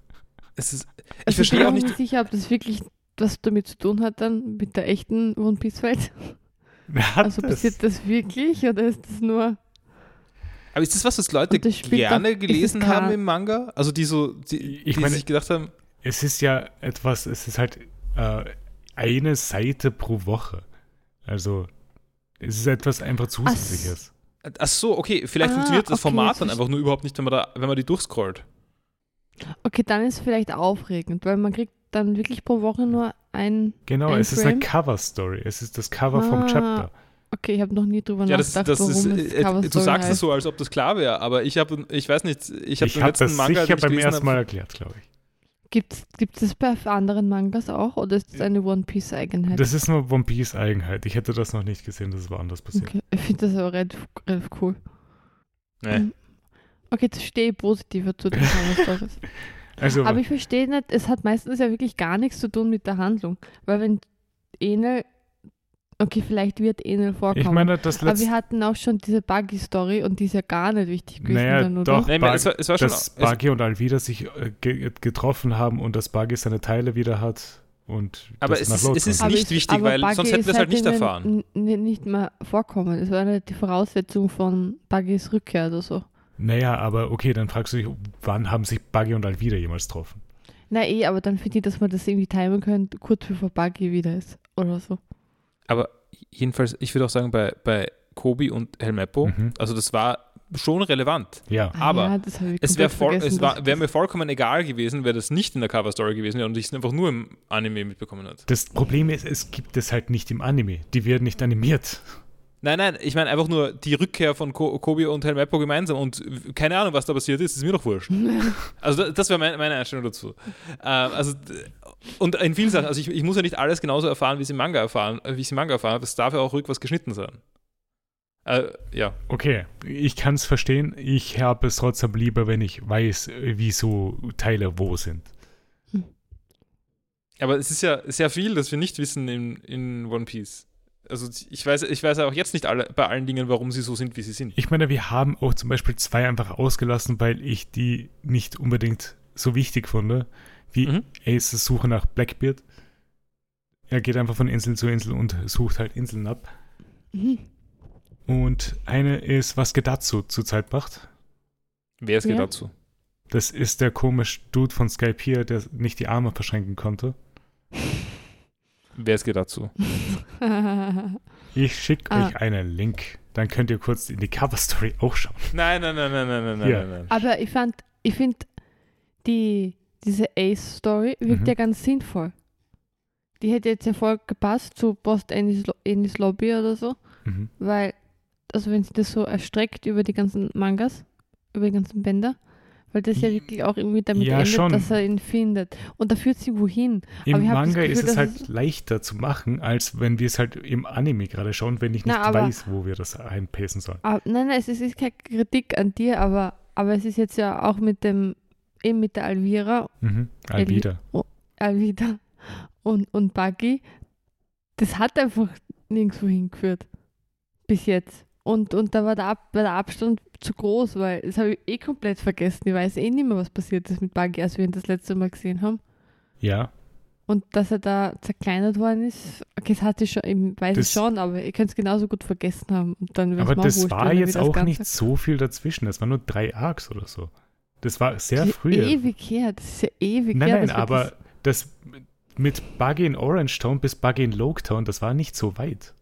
es ist, ich also verstehe bin auch mir nicht. nicht sicher, ob das wirklich was damit zu tun hat dann mit der echten One Piece Welt. Hat Also das- passiert das wirklich oder ist das nur Aber ist das was, was Leute gerne doch- ist gelesen es haben im Manga? Also die so, die, Ich die meine- sich gedacht haben, Es ist ja etwas, es ist halt äh, eine Seite pro Woche. Also es ist etwas einfach Zusätzliches. ach so, okay, vielleicht Ah, funktioniert das okay, Format dann einfach nur überhaupt nicht, wenn man, da, wenn man die durchscrollt. Okay, dann ist es vielleicht aufregend, weil man kriegt dann wirklich pro Woche nur ein. Genau, Ein es ist eine Frame? Cover-Story. Es ist das Cover vom Ah, Chapter. Okay, ich habe noch nie drüber Ja, das, nachgedacht, das ist, warum es äh, Cover du sagst es so, als ob das klar wäre, aber ich habe, ich weiß nicht, ich habe Ich den letzten das Manga, sicher beim ersten Mal erklärt, glaube ich. Gibt es das bei anderen Mangas auch oder ist das eine One Piece Eigenheit? Das ist nur One Piece Eigenheit. Ich hätte das noch nicht gesehen, dass es woanders passiert. Okay, ich finde das aber relativ, relativ cool. Nee. Mhm. Okay, jetzt stehe ich positiver zu den Stories. Also, Aber ich verstehe nicht, es hat meistens ja wirklich gar nichts zu tun mit der Handlung. Weil wenn Enel, okay, vielleicht wird Enel vorkommen. ich meine, das aber wir hatten auch schon diese Buggy-Story und die ist ja gar nicht wichtig gewesen Naja, dann, oder? doch. Nee, es, war, es war schon, dass es, Buggy und Alvida sich äh, ge getroffen haben und dass Buggy seine Teile wieder hat und Aber das es nach ist- es ist nicht ich- wichtig, aber weil Buggy sonst hätten wir es halt nicht erfahren. nicht mehr vorkommen. Es war nicht die Voraussetzung von Buggys Rückkehr oder so. Naja, aber okay, dann fragst du dich, wann haben sich Buggy und Alvida jemals getroffen? Na eh, aber dann finde ich, dass man das irgendwie timen könnte, kurz bevor Buggy wieder ist. Oder so. Aber jedenfalls, ich würde auch sagen, bei, bei Kobi und Helmeppo, Mhm. also das war schon relevant. Ja. Ah Aber ja, das hab ich Es wäre wäre mir vollkommen egal gewesen, wäre das nicht in der Cover-Story gewesen wäre und ich es einfach nur im Anime mitbekommen hat. Das Problem ist, es gibt es halt nicht im Anime. Die werden nicht animiert. Nein, nein, ich meine einfach nur die Rückkehr von Ko Kobi und Helmeppo gemeinsam und keine Ahnung, was da passiert ist, ist mir doch wurscht. Also da- das wäre meine, meine Einstellung dazu. Ähm, also und in vielen Sachen, also ich, ich muss ja nicht alles genauso erfahren, wie sie Manga erfahren, äh, wie ich sie Manga erfahren habe. Es darf ja auch ruhig was geschnitten sein. Äh, ja. Okay, ich kann es verstehen. Ich habe es trotzdem lieber, wenn ich weiß, äh, wieso Teile wo sind. Aber es ist ja sehr viel, das wir nicht wissen in, in One Piece. Also ich weiß, ich weiß auch jetzt nicht alle, bei allen Dingen, warum sie so sind, wie sie sind. Ich meine, wir haben auch zum Beispiel zwei einfach ausgelassen, weil ich die nicht unbedingt so wichtig fand, wie Mhm. Aces Suche nach Blackbeard. Er geht einfach von Insel zu Insel und sucht halt Inseln ab. Mhm. Und eine ist, was Gedatsu zurzeit macht. Wer geht Ja. dazu? Das ist der komische Dude von Skype hier, der nicht die Arme verschränken konnte. Wer es geht dazu? Ich schicke Ah. euch einen Link. Dann könnt ihr kurz in die Cover-Story auch schauen. Nein, nein, nein, nein, nein, nein, nein, nein. Aber ich fand, ich finde, die, diese Ace-Story wirkt Mhm. ja ganz sinnvoll. Die hätte jetzt ja voll gepasst zu Post Ennis Lobby oder so, Mhm. weil, also wenn sie das so erstreckt über die ganzen Mangas, über die ganzen Bänder, weil das ja wirklich auch irgendwie damit Ja, endet, schon. dass er ihn findet. Und da führt sie wohin. Im Manga Gefühl, ist es halt es- leichter zu machen, als wenn wir es halt im Anime gerade schauen, wenn ich nicht Na, aber- weiß, wo wir das einpacen sollen. Aber, nein, nein, es ist, keine Kritik an dir, aber, aber es ist jetzt ja auch mit dem, eben mit der Alvira Mhm. Alvida. Alvida und, und Buggy, das hat einfach nirgendwo hingeführt. Bis jetzt. Und, und da war der, Ab, war der Abstand zu groß, weil das habe ich eh komplett vergessen. Ich weiß eh nicht mehr, was passiert ist mit Buggy, als wir ihn das letzte Mal gesehen haben. Ja, Und dass er da zerkleinert worden ist, okay, das hatte ich schon, ich weiß es Das- schon, aber ihr könnt es genauso gut vergessen haben. Und dann aber das wurscht, war jetzt das auch nicht so viel dazwischen. Das waren nur drei Arcs oder so. Das war sehr Das ist früh. Ewig her, das ist ja ewig Nein, her. nein, wir aber das mit Buggy in Orange Town bis Buggy in Loketown, das war nicht so weit.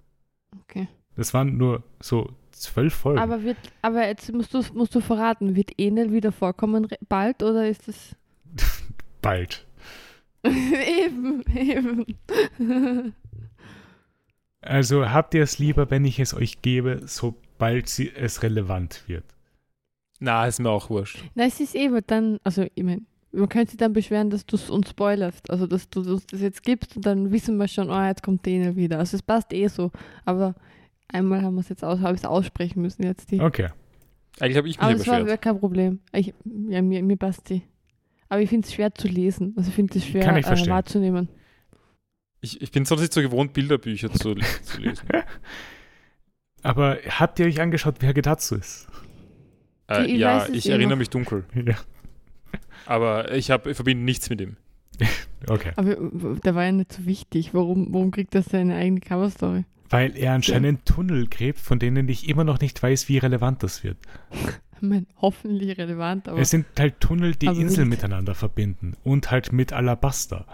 Das, okay. Das waren nur so zwölf Folgen. Aber, wird, aber jetzt musst du, musst du verraten, wird Enel wieder vorkommen bald oder ist das. Bald. eben, eben. Also habt ihr es lieber, wenn ich es euch gebe, sobald sie es relevant wird. Na, ist mir auch wurscht. Nein, es ist eh, weil dann, also ich meine, man könnte sich dann beschweren, dass du es uns spoilerst, also dass du uns das jetzt gibst und dann wissen wir schon, oh, jetzt kommt der Enel wieder. Also es passt eh so, aber einmal haben wir es jetzt aus, habe ich es aussprechen müssen jetzt die. Okay. Eigentlich habe ich mich aber es war kein Problem. Ich, ja, mir, mir passt die. Aber ich finde es schwer zu lesen. Also ich finde es schwer Kann ich äh, verstehen. wahrzunehmen. Ich, ich bin sonst nicht so gewohnt, Bilderbücher zu, zu lesen. Aber habt ihr euch angeschaut, wer Gedatsu ist? Äh, Ich ja, ich eh erinnere noch. mich dunkel. Ja. Aber ich, hab, ich verbinde nichts mit ihm. Okay. Aber äh, der war ja nicht so wichtig. Warum, warum kriegt das seine eigene Coverstory? Weil er anscheinend Tunnel gräbt, von denen ich immer noch nicht weiß, wie relevant das wird. Ich meine, hoffentlich relevant, aber es sind halt Tunnel, die Inseln miteinander verbinden. Und halt mit Alabaster.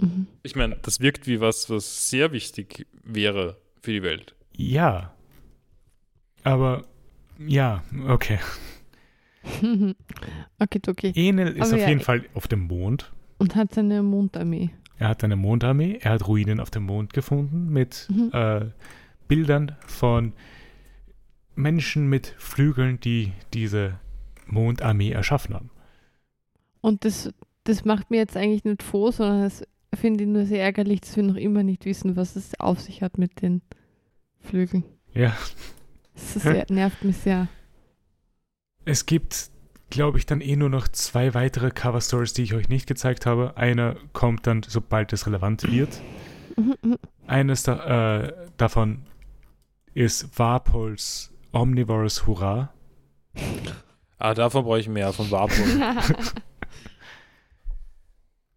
mhm. Ich meine, das wirkt wie was, was sehr wichtig wäre für die Welt. Ja. Aber ja, okay. okay, okay. Enel ist Aber auf ja, jeden Fall auf dem Mond. Und hat seine Mondarmee. Er hat eine Mondarmee, er hat Ruinen auf dem Mond gefunden mit Mhm. äh, Bildern von Menschen mit Flügeln, die diese Mondarmee erschaffen haben. Und das, das macht mir jetzt eigentlich nicht froh, sondern das finde ich nur sehr ärgerlich, dass wir noch immer nicht wissen, was es auf sich hat mit den Flügeln. Ja. Das sehr, nervt mich sehr. Es gibt, glaube ich, dann eh nur noch zwei weitere Cover Stories, die ich euch nicht gezeigt habe. Einer kommt dann, sobald es relevant wird. Eines da, äh, davon ist Warpols Omnivorous Hurra. Ah, davon brauche ich mehr, von Warpol.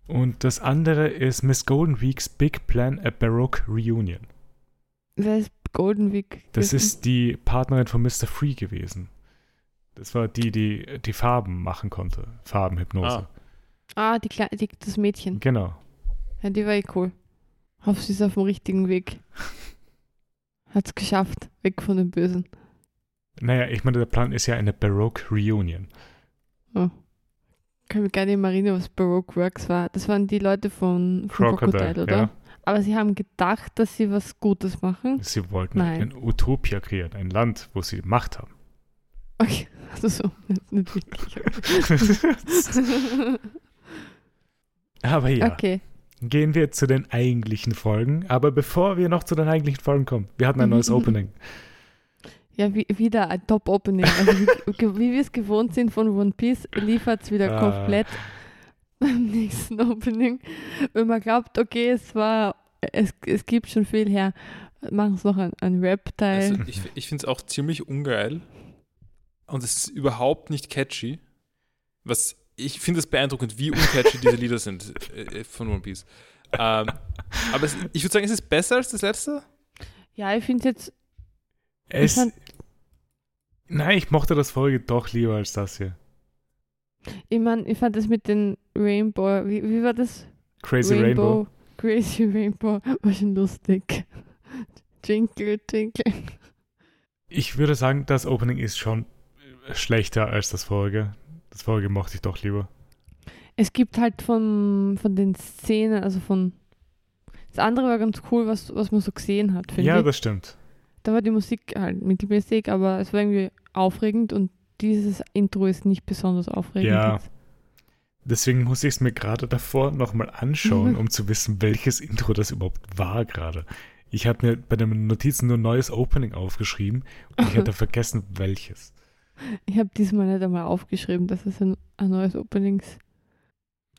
Und das andere ist Miss Golden Week's Big Plan a Baroque Reunion. Wer ist Golden Week? Das ist die Partnerin von Mr. Free gewesen. Das war die, die die Farben machen konnte. Farbenhypnose. Ah, die, Kle die das Mädchen. Genau. Ja, die war eh cool. Hoffe, sie ist auf dem richtigen Weg. Hat's geschafft. Weg von den Bösen. Naja, ich meine, der Plan ist ja eine Baroque Reunion. Kann mich gar nicht mehr erinnern, was Baroque Works war. Das waren die Leute von, von Crocodile, Crocodile, oder? ja. Aber sie haben gedacht, dass sie was Gutes machen. Sie wollten Nein. ein Utopia kreieren, ein Land, wo sie Macht haben. Okay, also so, nicht, nicht wirklich. Aber ja, Okay. gehen wir zu den eigentlichen Folgen. Aber bevor wir noch zu den eigentlichen Folgen kommen, wir hatten ein neues Opening. Ja, wie, wieder ein Top-Opening. Also wie, wie wir es gewohnt sind von One Piece, liefert es wieder Ah. komplett beim nächsten Opening. Wenn man glaubt, okay, es war, es, es gibt schon viel her, machen es noch ein, ein Rap-Teil. Also ich ich finde es auch ziemlich ungeil und es ist überhaupt nicht catchy. Was ich finde es beeindruckend, wie uncatchy diese Lieder sind äh, von One Piece. Ähm, aber es, ich würde sagen, es ist besser als das letzte. ja, ich finde jetzt, Es, fand- nein, ich mochte das Folge doch lieber als das hier. ich meine, ich fand das mit den Rainbow, wie, wie war das? Crazy Rainbow. Crazy Rainbow war schon lustig. Twinkle, twinkle. Ich würde sagen, das Opening ist schon schlechter als das vorige. Das vorige mochte ich doch lieber. Es gibt halt von, von den Szenen, also von. Das andere war ganz cool, was, was man so gesehen hat, finde Ja, ich. das stimmt. Da war die Musik halt mittelmäßig, aber es war irgendwie aufregend und dieses Intro ist nicht besonders aufregend. Ja. jetzt. Deswegen muss ich es mir gerade davor nochmal anschauen, Mhm. um zu wissen, welches Intro das überhaupt war gerade. Ich habe mir bei den Notizen nur neues Opening aufgeschrieben und ich hatte vergessen, welches. Ich habe diesmal nicht einmal aufgeschrieben, dass es ein, ein neues Opening ist.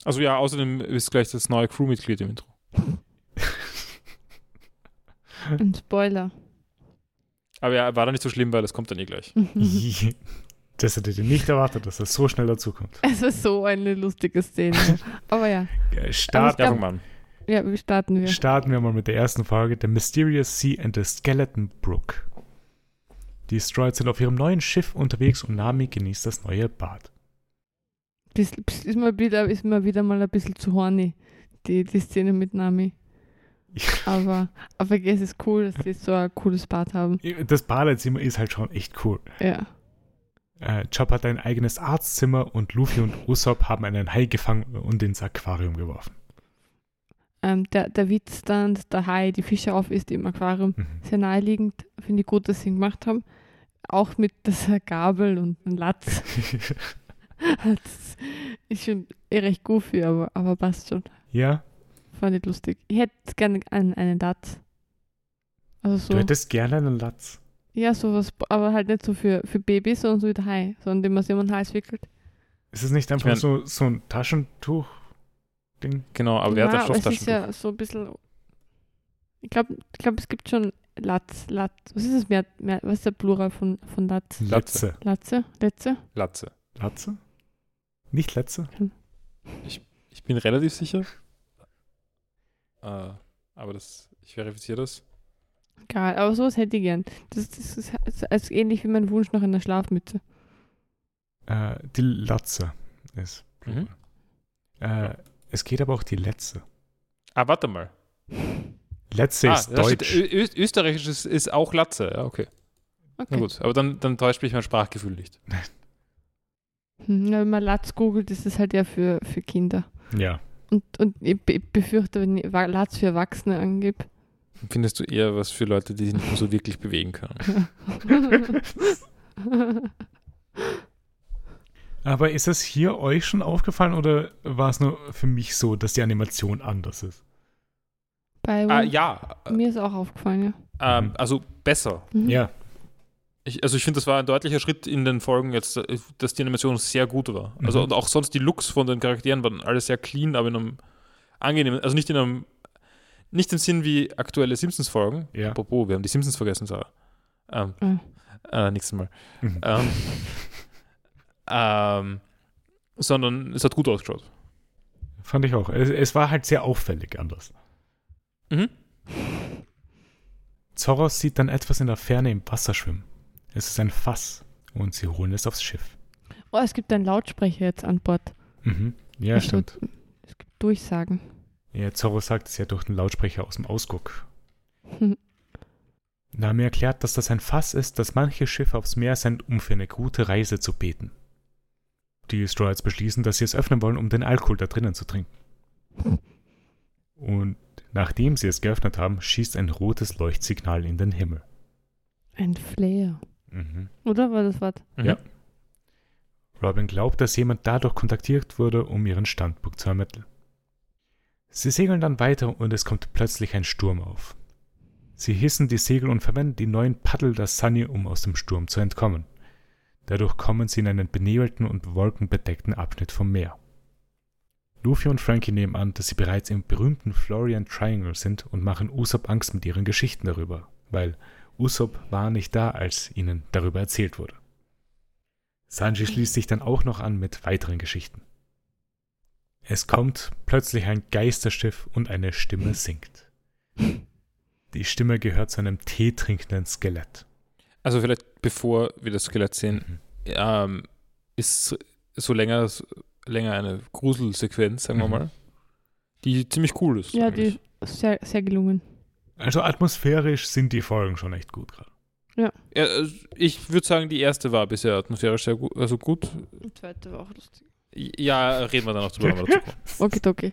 Also ja, außerdem ist gleich das neue Crewmitglied im Intro. Ein Spoiler. Aber ja, war da nicht so schlimm, weil das kommt dann eh gleich. Das hättet ihr nicht erwartet, dass das so schnell dazukommt. Es war so eine lustige Szene. Aber ja, Start, Ja, glaub- fang mal an. ja, wie starten wir? starten wir mal mit der ersten Folge: The Mysterious Sea and the Skeleton Brook. Die Destroyed sind auf ihrem neuen Schiff unterwegs und Nami genießt das neue Bad. Bisschen, ist, mal wieder, ist mal wieder mal ein bisschen zu horny, die, die Szene mit Nami. Aber, aber es ist cool, dass die so ein cooles Bad haben. Das Badezimmer ist halt schon echt cool. Ja. Äh, Chop hat ein eigenes Arztzimmer und Luffy und Usopp haben einen Hai gefangen und ins Aquarium geworfen. Ähm, der, der Witz dann, dass der Hai die Fische auf ist im Aquarium, Mhm. sehr naheliegend. Finde ich gut, dass sie ihn gemacht haben. Auch mit dieser Gabel und einem Latz. das ist schon eh recht goofy, aber, aber passt schon. ja, Fand ich lustig. Ich hätte gerne einen, einen Latz. Also so. du hättest gerne einen Latz. Ja, sowas, aber halt nicht so für, für Babys, sondern so wie der Hai, sondern den man sich um den Hals wickelt. Ist es nicht einfach mein- so, so ein Taschentuch-Ding? Genau, aber wer hat ja, das aber es ist Stofftaschentuch? ja so ein bisschen. Ich glaube, ich glaub, es gibt schon Latz, Latz. Was ist das mehr, mehr was ist der Plural von, von Latz? Latze. Latze? Letze? Latze. Latze? Nicht Latze? Ich bin relativ sicher. Äh, aber das, ich verifiziere das. Egal, aber sowas hätte ich gern. Das, das ist als- als ähnlich wie mein Wunsch nach einer Schlafmütze. Äh, die Latze ist. Mhm. Äh, es geht aber auch die Letze. Ah, warte mal. Letze ah, ist steht, Deutsch. Ö Ö Österreichisch ist, ist auch Latze. Ja, okay. Na Okay. gut, aber dann, dann täuscht mich mein Sprachgefühl nicht. Hm, wenn man Latz googelt, ist das halt ja für, für Kinder. Ja. Und, und ich, be- ich befürchte, wenn ich Latz für Erwachsene angebe. Findest du eher was für Leute, die sich nicht so wirklich bewegen können? Aber ist es hier euch schon aufgefallen oder war es nur für mich so, dass die Animation anders ist? Bei ah, ja. äh, mir ist auch aufgefallen, ja. Ähm, also besser. Mhm. Ja. Ich, also ich finde, das war ein deutlicher Schritt in den Folgen jetzt, äh, dass die Animation sehr gut war. Also Mhm. und auch sonst die Looks von den Charakteren waren alles sehr clean, aber in einem angenehmen, also nicht in einem, nicht im Sinn wie aktuelle Simpsons-Folgen. Ja. Apropos, wir haben die Simpsons vergessen, Sarah. Ähm, Ah. äh, nächstes Mal. Mhm. Ähm, ähm, sondern es hat gut ausgeschaut. Fand ich auch. Es, es war halt sehr auffällig anders. Mhm. Zoros sieht dann etwas in der Ferne im Wasser schwimmen. Es ist ein Fass und sie holen es aufs Schiff. Oh, es gibt einen Lautsprecher jetzt an Bord. Mhm. Ja, Also, stimmt. Es gibt Durchsagen. Ja, Zorro sagt es ja durch den Lautsprecher aus dem Ausguck. Hm. Nami erklärt, dass das ein Fass ist, das manche Schiffe aufs Meer senden, um für eine gute Reise zu beten. Die Stroids beschließen, dass sie es öffnen wollen, um den Alkohol da drinnen zu trinken. Und Nachdem sie es geöffnet haben, schießt ein rotes Leuchtsignal in den Himmel. Ein Flair. Mhm. Oder war das Wort? Mhm. Ja. Robin glaubt, dass jemand dadurch kontaktiert wurde, um ihren Standpunkt zu ermitteln. Sie segeln dann weiter und es kommt plötzlich ein Sturm auf. Sie hissen die Segel und verwenden die neuen Paddel der Sunny, um aus dem Sturm zu entkommen. Dadurch kommen sie in einen benebelten und wolkenbedeckten Abschnitt vom Meer. Luffy und Frankie nehmen an, dass sie bereits im berühmten Florian Triangle sind und machen Usopp Angst mit ihren Geschichten darüber, weil Usopp war nicht da, als ihnen darüber erzählt wurde. Sanji schließt sich dann auch noch an mit weiteren Geschichten. Es kommt plötzlich ein Geisterschiff und eine Stimme singt. Die Stimme gehört zu einem teetrinkenden Skelett. Also vielleicht bevor wir das Skelett sehen, Mhm. ähm, ist so länger, länger eine Gruselsequenz, sagen wir Mhm. mal, die ziemlich cool ist. Ja, eigentlich. die ist sehr, sehr gelungen. Also atmosphärisch sind die Folgen schon echt gut gerade. Ja, also ich würde sagen, die erste war bisher atmosphärisch sehr gut, also gut. Die zweite war auch lustig. Ja, reden wir dann noch drüber, wenn wir dazu kommen. Okay, okay.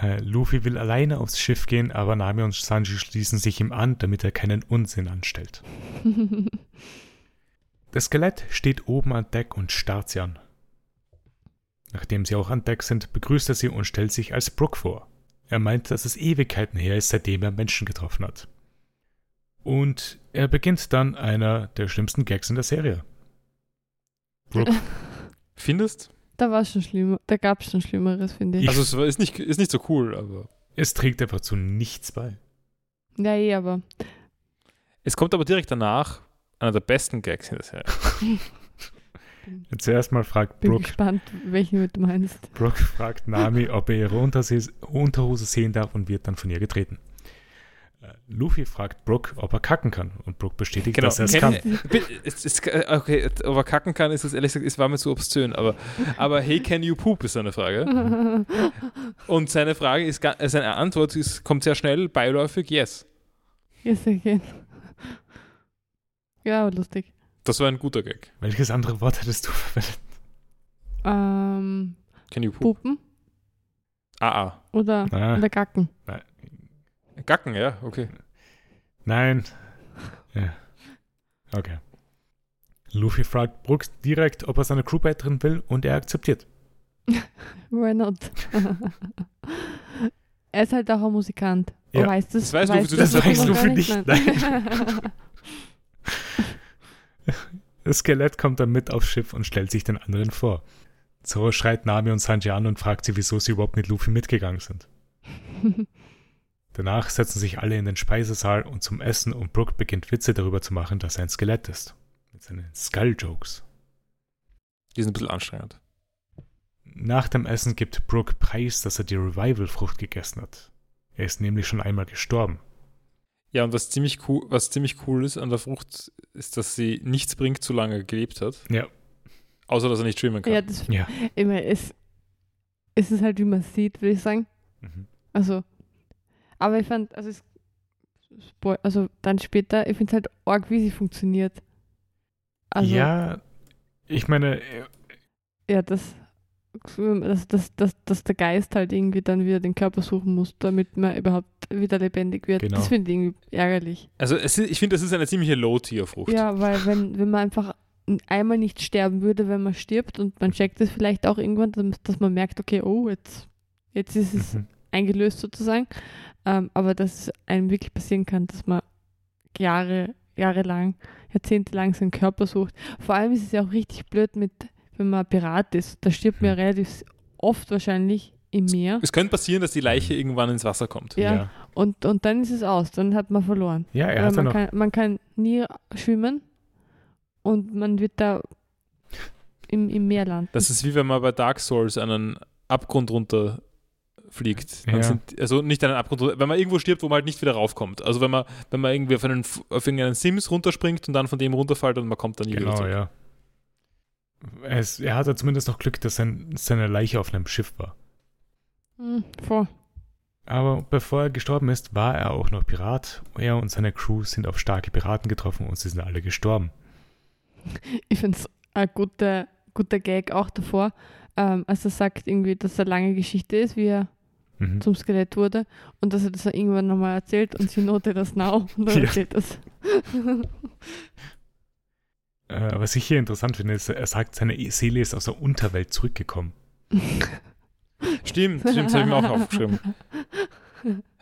Äh, Luffy will alleine aufs Schiff gehen, aber Nami und Sanji schließen sich ihm an, damit er keinen Unsinn anstellt. Das Skelett steht oben an Deck und starrt sie an. Nachdem sie auch an Deck sind, begrüßt er sie und stellt sich als Brook vor. Er meint, dass es Ewigkeiten her ist, seitdem er Menschen getroffen hat. Und er beginnt dann einer der schlimmsten Gags in der Serie. Brook, Findest? da war schon schlimmer. Da gab es schon Schlimmeres, finde ich. Also es ist nicht, ist nicht so cool, aber. es trägt einfach zu nichts bei. Ja, eh, aber. Es kommt aber direkt danach einer der besten Gags in der Serie. Zuerst mal fragt Bin Brook, gespannt, welchen du meinst. Brook fragt Nami, ob er ihre Unterhose sehen darf und wird dann von ihr getreten. Äh, Luffy fragt Brook, ob er kacken kann und Brook bestätigt, Genau. dass er es kann. Es, okay, ob er kacken kann, ist es ehrlich gesagt, es war mir zu obszön, aber, aber hey, can you poop ist seine Frage. Und seine Frage ist, äh, seine Antwort ist, kommt sehr schnell, beiläufig, yes. yes, again. Ja, aber lustig. Das war ein guter Gag. Welches andere Wort hättest du verwendet? Ähm, Can you poop? Pupen Ah, ah. oder, Ah, oder Gacken. Gacken, ja, okay. nein. Ja. Okay. Luffy fragt Brook direkt, ob er seine Crew beitreten will und er akzeptiert. Why not? er ist halt auch ein Musikant. Ja. Oh, weißt Das weiß Luffy, weißt das weiß noch Luffy gar nicht, Nein. Das Skelett kommt dann mit aufs Schiff und stellt sich den anderen vor. Zoro schreit Nami und Sanji an und fragt sie, wieso sie überhaupt mit Luffy mitgegangen sind. Danach setzen sich alle in den Speisesaal und zum Essen und Brook beginnt Witze darüber zu machen, dass er ein Skelett ist. Mit seinen Skull-Jokes. Die sind ein bisschen anstrengend. Nach dem Essen gibt Brook preis, dass er die Revival-Frucht gegessen hat. Er ist nämlich schon einmal gestorben. Ja, und was ziemlich cool, was ziemlich cool ist an der Frucht, ist, dass sie nichts bringt, solange er gelebt hat. Ja. Außer, dass er nicht schwimmen kann. ja, das, Ja. ich meine, es, es ist halt, wie man sieht, würde ich sagen. Mhm. Also, aber ich fand, also, es, also dann später, ich finde es halt arg, wie sie funktioniert. Also, ja, ich meine, äh, ja, das, dass, dass, dass, dass der Geist halt irgendwie dann wieder den Körper suchen muss, damit man überhaupt wieder lebendig wird. Genau. Das finde ich irgendwie ärgerlich. Also es ist, ich finde, das ist eine ziemliche Low-Tier-Frucht. Ja, weil wenn, wenn man einfach einmal nicht sterben würde, wenn man stirbt und man checkt es vielleicht auch irgendwann, dass man merkt, okay, oh, jetzt, jetzt ist es mhm. eingelöst sozusagen. Ähm, aber dass es einem wirklich passieren kann, dass man Jahre, jahrelang, jahrzehntelang seinen Körper sucht. Vor allem ist es ja auch richtig blöd mit, wenn man Pirat ist. Da stirbt man ja relativ oft wahrscheinlich im Meer. Es könnte passieren, dass die Leiche irgendwann ins Wasser kommt. Ja. ja. Und, und dann ist es aus, dann hat man verloren. Ja, er Weil hat ja man, noch. kann, man kann nie schwimmen und man wird da im, im Meer landen. Das ist wie wenn man bei Dark Souls einen Abgrund runter fliegt. Ja. sind, also nicht einen Abgrund runter, wenn man irgendwo stirbt, wo man halt nicht wieder raufkommt. Also wenn man, wenn man irgendwie auf einen, auf irgendeinen Sims runterspringt und dann von dem runterfällt und man kommt dann nie wieder Genau, zurück. ja. Es, er hatte zumindest noch Glück, dass sein, seine Leiche auf einem Schiff war. Hm, voll. Aber bevor er gestorben ist, war er auch noch Pirat. Er und seine Crew sind auf starke Piraten getroffen und sie sind alle gestorben. Ich finde es ein guter, guter Gag auch davor, ähm, als er sagt irgendwie, dass es eine lange Geschichte ist, wie er Mhm. zum Skelett wurde und dass er das irgendwann nochmal erzählt und sie notet das now und dann Ja. erzählt das. Äh, was ich hier interessant finde, ist, er sagt, seine Seele ist aus der Unterwelt zurückgekommen. Stimmt, stimmt, das habe ich mir auch aufgeschrieben.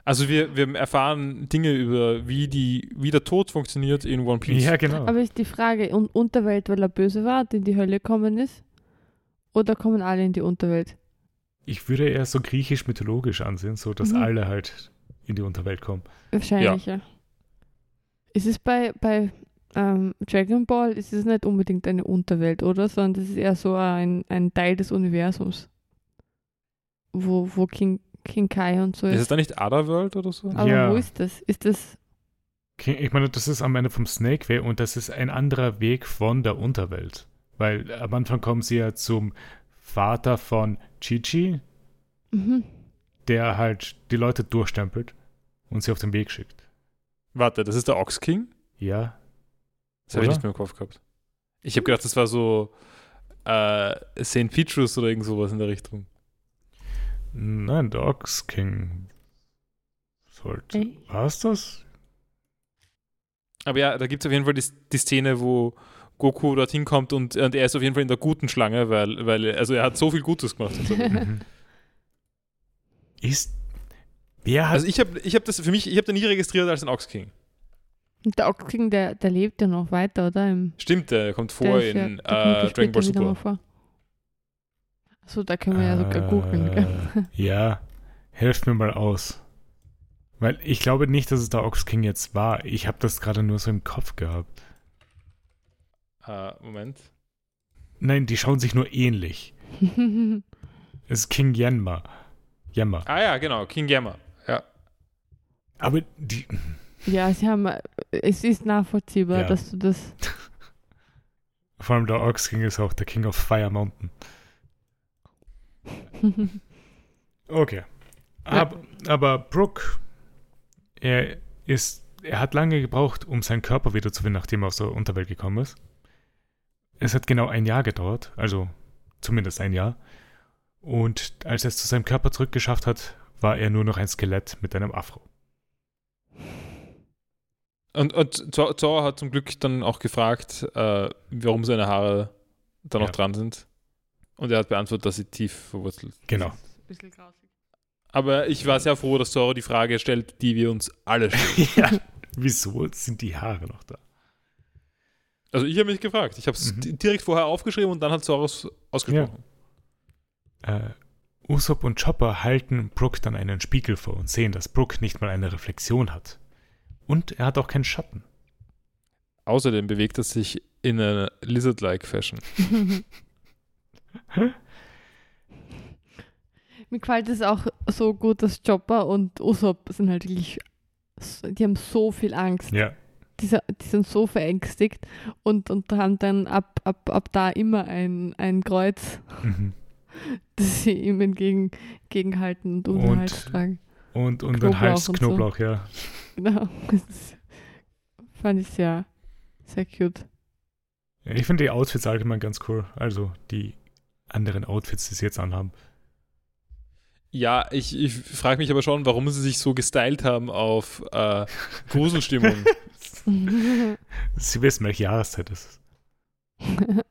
Also wir, wir erfahren Dinge über, wie, die, wie der Tod funktioniert in One Piece. Ja, genau. Aber ist die Frage, und Unterwelt, weil er böse war, die in die Hölle gekommen ist? Oder kommen alle in die Unterwelt? Ich würde eher so griechisch-mythologisch ansehen, so dass Mhm. alle halt in die Unterwelt kommen. Wahrscheinlich, ja. Ist es bei, bei ähm, Dragon Ball, ist es nicht unbedingt eine Unterwelt, oder? Sondern das ist eher so ein, ein Teil des Universums. Wo, wo King, King Kai und so Ist ist. es da nicht Otherworld oder so? Aber Ja. wo ist das? Ist das. Okay, Ich meine, das ist am Ende vom Snake Way und das ist ein anderer Weg von der Unterwelt. Weil am Anfang kommen sie ja zum Vater von Chichi, Mhm. der halt die Leute durchstempelt und sie auf den Weg schickt. Warte, das ist der Ox King? Ja, Das habe ich nicht mehr im Kopf gehabt. Ich habe gedacht, das war so äh, St. Petrus oder irgend sowas in der Richtung. nein, der Ox King sollte. War es das? Aber ja, da gibt es auf jeden Fall die, die Szene, wo Goku dorthin kommt und, und er ist auf jeden Fall in der guten Schlange, weil, weil er- also er hat so viel Gutes gemacht. Mhm. Ist. Wer hat. also ich habe ich hab das für mich, ich habe den nie registriert als ein Ox King. Und der Ox King, der, der lebt ja noch weiter, oder? Im, Stimmt, der kommt vor in der kommt ja äh, Dragon Ball Super. vor. Achso, da können wir ja sogar googeln. gell? Äh, Ja, helft mir mal aus. Weil ich glaube nicht, dass es der Ox King jetzt war. Ich habe das gerade nur so im Kopf gehabt. Äh, Moment. Nein, die schauen sich nur ähnlich. Es ist King Yanma. Yanma. Ah ja, genau, King Gamma. Ja. Aber die. Ja, sie haben. Es ist nachvollziehbar, Ja. dass du das. Vor allem der Ox King ist auch der King of Fire Mountain. Okay. Aber, aber Brooke, er ist, er hat lange gebraucht, um seinen Körper wiederzufinden, nachdem er aus der Unterwelt gekommen ist. Es hat genau ein Jahr gedauert, also zumindest ein Jahr. Und als er es zu seinem Körper zurückgeschafft hat, war er nur noch ein Skelett mit einem Afro. Und, und Zor- Zora hat zum Glück dann auch gefragt, äh, warum seine Haare da noch Ja. dran sind. Und er hat beantwortet, dass sie tief verwurzelt Genau. Bisschen grausig. Aber ich war sehr froh, dass Zora die Frage stellt, die wir uns alle stellen. ja. Wieso sind die Haare noch da? Also ich habe mich gefragt. Ich habe es Mhm. direkt vorher aufgeschrieben und dann hat Zora es ausgesprochen. Äh, Usopp und Chopper halten Brooke dann einen Spiegel vor und sehen, dass Brooke nicht mal eine Reflexion hat. Und er hat auch keinen Schatten. Außerdem bewegt er sich in einer Lizard-like Fashion. Mir gefällt es auch so gut, dass Chopper und Usopp sind halt wirklich, die haben so viel Angst. Ja. Die, die sind so verängstigt und, und haben dann ab, ab, ab da immer ein, ein Kreuz, Mhm. das sie ihm entgegen, entgegenhalten und um den Und- Hals tragen. Und, und ein Knoblauch Hals und so. Knoblauch, ja. Genau. Das fand ich sehr, sehr cute. Ich finde die Outfits allgemein ganz cool. Also die anderen Outfits, die sie jetzt anhaben. Ja, ich, ich frage mich aber schon, warum sie sich so gestylt haben auf äh, Gruselstimmung. Sie wissen, welche Jahreszeit es ist.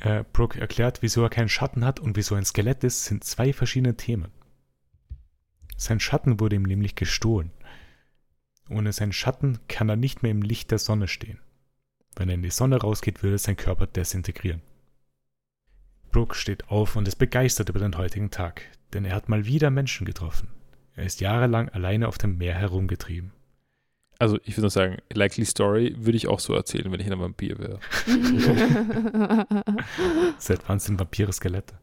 Äh, Brooke erklärt, wieso er keinen Schatten hat und wieso ein Skelett ist, sind zwei verschiedene Themen. Sein Schatten wurde ihm nämlich gestohlen. Ohne seinen Schatten kann er nicht mehr im Licht der Sonne stehen. Wenn er in die Sonne rausgeht, würde sein Körper desintegrieren. Brooke steht auf und ist begeistert über den heutigen Tag, denn er hat mal wieder Menschen getroffen. Er ist jahrelang alleine auf dem Meer herumgetrieben. Also ich würde nur sagen, likely story würde ich auch so erzählen, wenn ich ein Vampir wäre. Seit wann sind Vampire Skelette?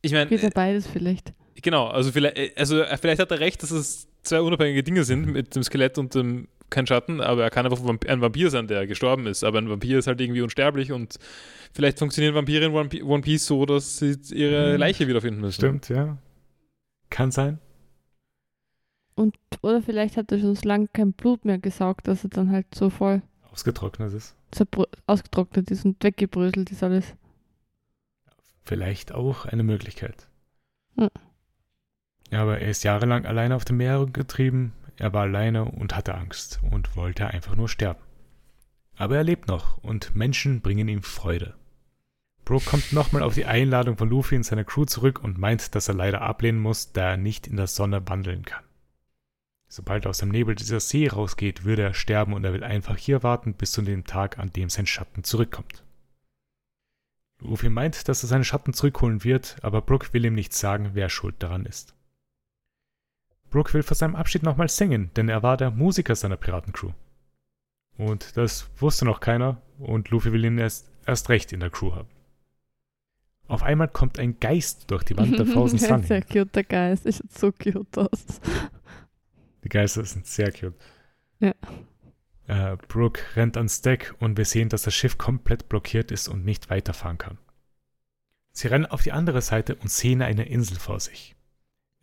Ich meine, Wieder beides vielleicht. genau, also vielleicht, also äh, vielleicht hat er recht, dass es zwei unabhängige Dinge sind mit dem Skelett und dem kein Schatten, aber er kann einfach ein Vampir sein, der gestorben ist. Aber ein Vampir ist halt irgendwie unsterblich und vielleicht funktionieren Vampire in One Pi- One Piece so, dass sie ihre Mhm. Leiche wiederfinden müssen. Stimmt, ja. Kann sein. Und, oder vielleicht hat er schon so lange kein Blut mehr gesaugt, dass er dann halt so voll Ausgetrocknet ist. ausgetrocknet ist und weggebröselt ist alles. Vielleicht auch eine Möglichkeit. Hm. Aber er ist jahrelang alleine auf dem Meer getrieben, er war alleine und hatte Angst und wollte einfach nur sterben. Aber er lebt noch und Menschen bringen ihm Freude. Brooke kommt nochmal auf die Einladung von Luffy und seiner Crew zurück und meint, dass er leider ablehnen muss, da er nicht in der Sonne wandeln kann. Sobald er aus dem Nebel dieser See rausgeht, würde er sterben und er will einfach hier warten bis zu dem Tag, an dem sein Schatten zurückkommt. Luffy meint, dass er seinen Schatten zurückholen wird, aber Brooke will ihm nicht sagen, wer schuld daran ist. Brooke will vor seinem Abschied nochmal singen, denn er war der Musiker seiner Piratencrew. Und das wusste noch keiner und Luffy will ihn erst, erst recht in der Crew haben. Auf einmal kommt ein Geist durch die Wand der Frozen Sun. Sehr cute, der Geist. Ich so cute aus. Die Geister sind sehr cute. Ja. Äh, Brooke rennt ans Deck und wir sehen, dass das Schiff komplett blockiert ist und nicht weiterfahren kann. Sie rennen auf die andere Seite und sehen eine Insel vor sich.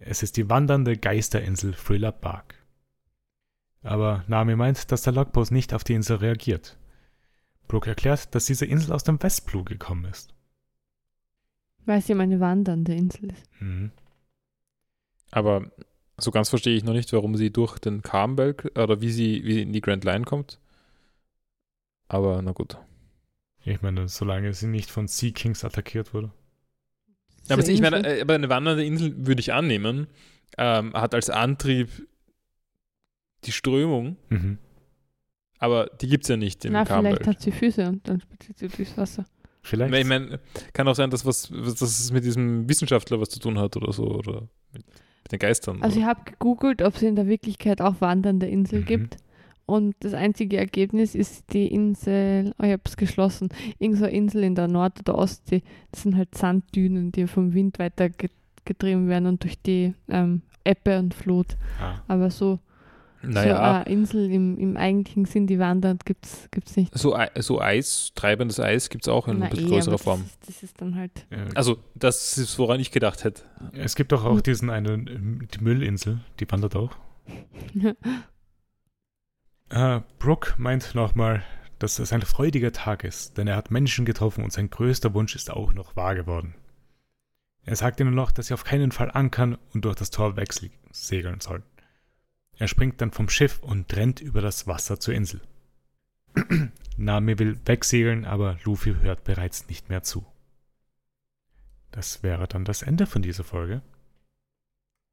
Es ist die wandernde Geisterinsel Thriller Bark. Aber Nami meint, dass der Logpost nicht auf die Insel reagiert. Brooke erklärt, dass diese Insel aus dem Westblue gekommen ist. Weil sie eine wandernde Insel ist. Mhm. Aber so ganz verstehe ich noch nicht, warum sie durch den Carmberg oder wie sie, wie sie in die Grand Line kommt. Aber na gut. Ich meine, solange sie nicht von Sea Kings attackiert wurde. Ja, aber ich meine, Insel. äh, aber eine wandernde Insel würde ich annehmen. Ähm, hat als Antrieb die Strömung, Mhm. aber die gibt es ja nicht im Na, vielleicht Carmberg. hat sie Füße und dann spaziert sie durchs Wasser. Vielleicht. Ich meine, kann auch sein, dass, was, was- dass es mit diesem Wissenschaftler was zu tun hat oder so. Oder mit, mit den Geistern. Also ich oder. habe gegoogelt, ob es in der Wirklichkeit auch wandernde Insel Mhm. gibt. Und das einzige Ergebnis ist die Insel, oh, ich habe es geschlossen, irgend so eine Insel in der Nord- oder Ostsee. Das sind halt Sanddünen, die vom Wind weiter ge- getrieben werden und durch die ähm, Ebbe und Flut. ah, Aber so, so naja, eine Insel im, im eigentlichen Sinn, die wandert, gibt es nicht. so, so Eis, treibendes Eis gibt es auch in Na ein bisschen eh, größerer Form. Das ist, das ist dann halt. Also, das ist, woran ich gedacht hätte. es gibt doch auch diesen einen, ähm, die Müllinsel, die wandert auch. Äh, Brooke meint nochmal, dass es ein freudiger Tag ist, denn er hat Menschen getroffen und sein größter Wunsch ist auch noch wahr geworden. Er sagt ihnen noch, dass sie auf keinen Fall ankern und durch das Tor wegsegeln sollen. Er springt dann vom Schiff und rennt über das Wasser zur Insel. Nami will wegsegeln, aber Luffy hört bereits nicht mehr zu. Das wäre dann das Ende von dieser Folge.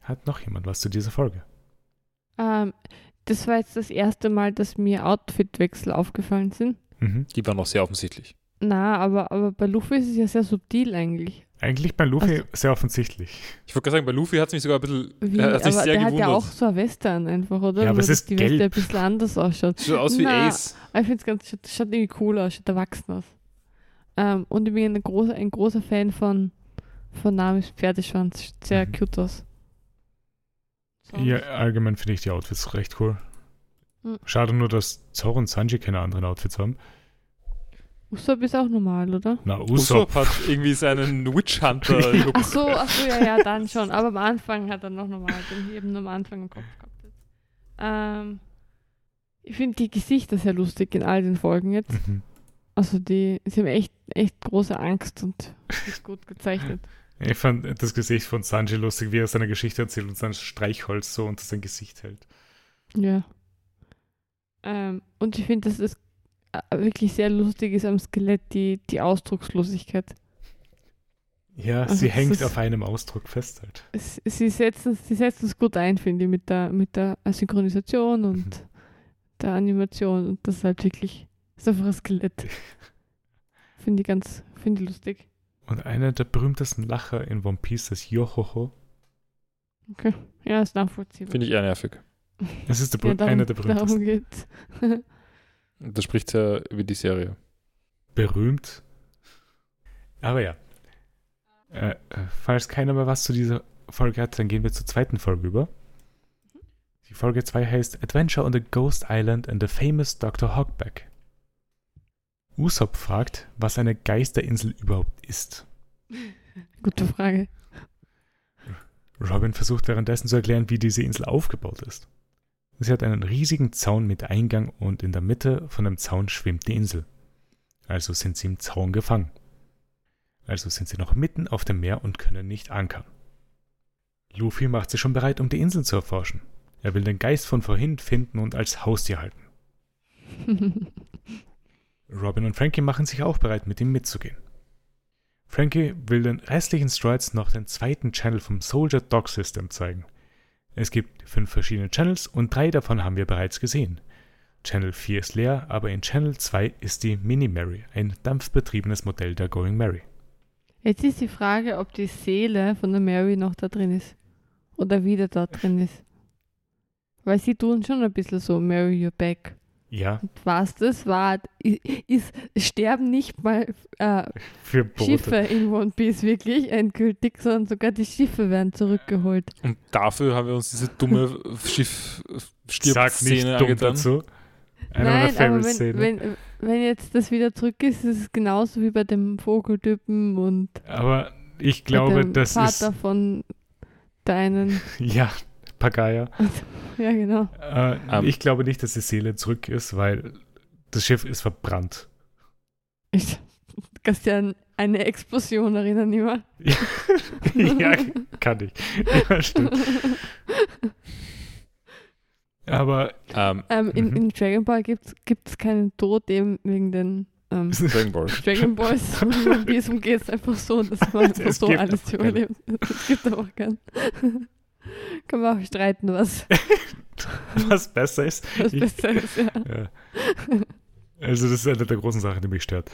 Hat noch jemand was zu dieser Folge? ähm, das war jetzt das erste Mal, dass mir Outfitwechsel aufgefallen sind. Mhm. Die war noch sehr offensichtlich. Na, aber, aber bei Luffy ist es ja sehr subtil eigentlich. Eigentlich bei Luffy Also- sehr offensichtlich. Ich wollte gerade sagen, bei Luffy hat es mich sogar ein bisschen Wie, er hat sich aber sehr der hat gewundert. ja auch so ein Western einfach, oder? Ja, aber Nur, es ist die Weste gelb. ein bisschen anders ausschaut. Schaut aus wie Na, Ace. Ich finde es ganz, schaut, schaut irgendwie cool aus, schaut erwachsen aus. Ähm, und ich bin ein großer, ein großer Fan von, von Namis Pferdeschwanz. Sieht sehr Mhm. cute aus. Sonst- Ja, allgemein finde ich die Outfits recht cool. Mhm. Schade nur, dass Zoro und Sanji keine anderen Outfits haben. Usopp ist auch normal, oder? Na, Usopp. Usopp hat irgendwie seinen Witch Hunter-Look. Ach so, ach so, ja, ja, dann schon. Aber am Anfang hat er noch normal, den ich eben am Anfang im Kopf gehabt. Ähm, ich finde die Gesichter sehr lustig in all den Folgen jetzt. Mhm. Also die, sie haben echt, echt große Angst und ist gut gezeichnet. Ich fand das Gesicht von Sanji lustig, wie er seine Geschichte erzählt und sein Streichholz so unter sein Gesicht hält. Ja. Ähm, und ich finde, dass es äh, wirklich sehr lustig ist am Skelett, die, die Ausdruckslosigkeit. Ja, Also sie hängt ist- auf einem Ausdruck fest halt. Sie setzen sie setzen es gut ein, finde ich, mit der, mit der Synchronisation und Mhm. der Animation. Und das ist halt wirklich, das ist einfach ein Skelett. Finde ich ganz, finde ich lustig. Und einer der berühmtesten Lacher in One Piece ist Yohoho. Okay. Ja, ist nachvollziehbar. Finde ich eher nervig. Das ist der, ja, darum, einer der berühmtesten. darum geht's. Das spricht ja über die Serie. berühmt. Aber ja. Äh, äh, falls keiner mehr was zu dieser Folge hat, dann gehen wir zur zweiten Folge über. Die Folge 2 heißt Adventure on the Ghost Island and the Famous Dr. Hogback. Usopp fragt, was eine Geisterinsel überhaupt ist. Gute Frage. Robin versucht währenddessen zu erklären, wie diese Insel aufgebaut ist. Sie hat einen riesigen Zaun mit Eingang und in der Mitte von dem Zaun schwimmt die Insel. Also sind sie im Zaun gefangen. Also sind sie noch mitten auf dem Meer und können nicht ankern. Luffy macht sich schon bereit, um die Insel zu erforschen. Er will den Geist von vorhin finden und als Haustier halten. Robin und Frankie machen sich auch bereit, mit ihm mitzugehen. Frankie will den restlichen Strides noch den zweiten Channel vom Soldier Dog System zeigen. Es gibt fünf verschiedene Channels und drei davon haben wir bereits gesehen. Channel 4 ist leer, aber in Channel 2 ist die Mini Mary, ein dampfbetriebenes Modell der Going Mary. Jetzt ist die Frage, ob die Seele von der Mary noch da drin ist. Oder wieder dort drin ist. Weil sie tun schon ein bisschen so, Mary, you're back. Ja, Und was das war, ist, sterben nicht mal äh. Schiffe in One Piece wirklich endgültig, sondern sogar die Schiffe werden zurückgeholt. Und dafür haben wir uns diese dumme schiff Sag szene nicht dumm angetan. dazu. Eine meiner Nein, aber wenn, wenn, wenn jetzt das wieder zurück ist, ist es genauso wie bei dem Vogeltypen und Aber ich bei glaube, dem das Vater ist. von deinen. Ja, Pagaya. Ja, genau. Äh, Ähm. ich glaube nicht, dass die Seele zurück ist, weil das Schiff ist verbrannt. Ich, du kannst ja an eine Explosion erinnern, immer. ja, kann ich. Ja, stimmt. Aber Ähm, ähm, in, Mhm. in Dragon Ball gibt es keinen Tod eben wegen den ähm, Dragon Ball. Dragon Balls. One Piece umgeht es einfach so, dass man einfach Es so gibt alles überlebt. Es gibt einfach keinen. Kann man auch streiten, was, was besser ist. was Ich- besser ist, ja. Ja. Also, das ist eine der großen Sachen, die mich stört.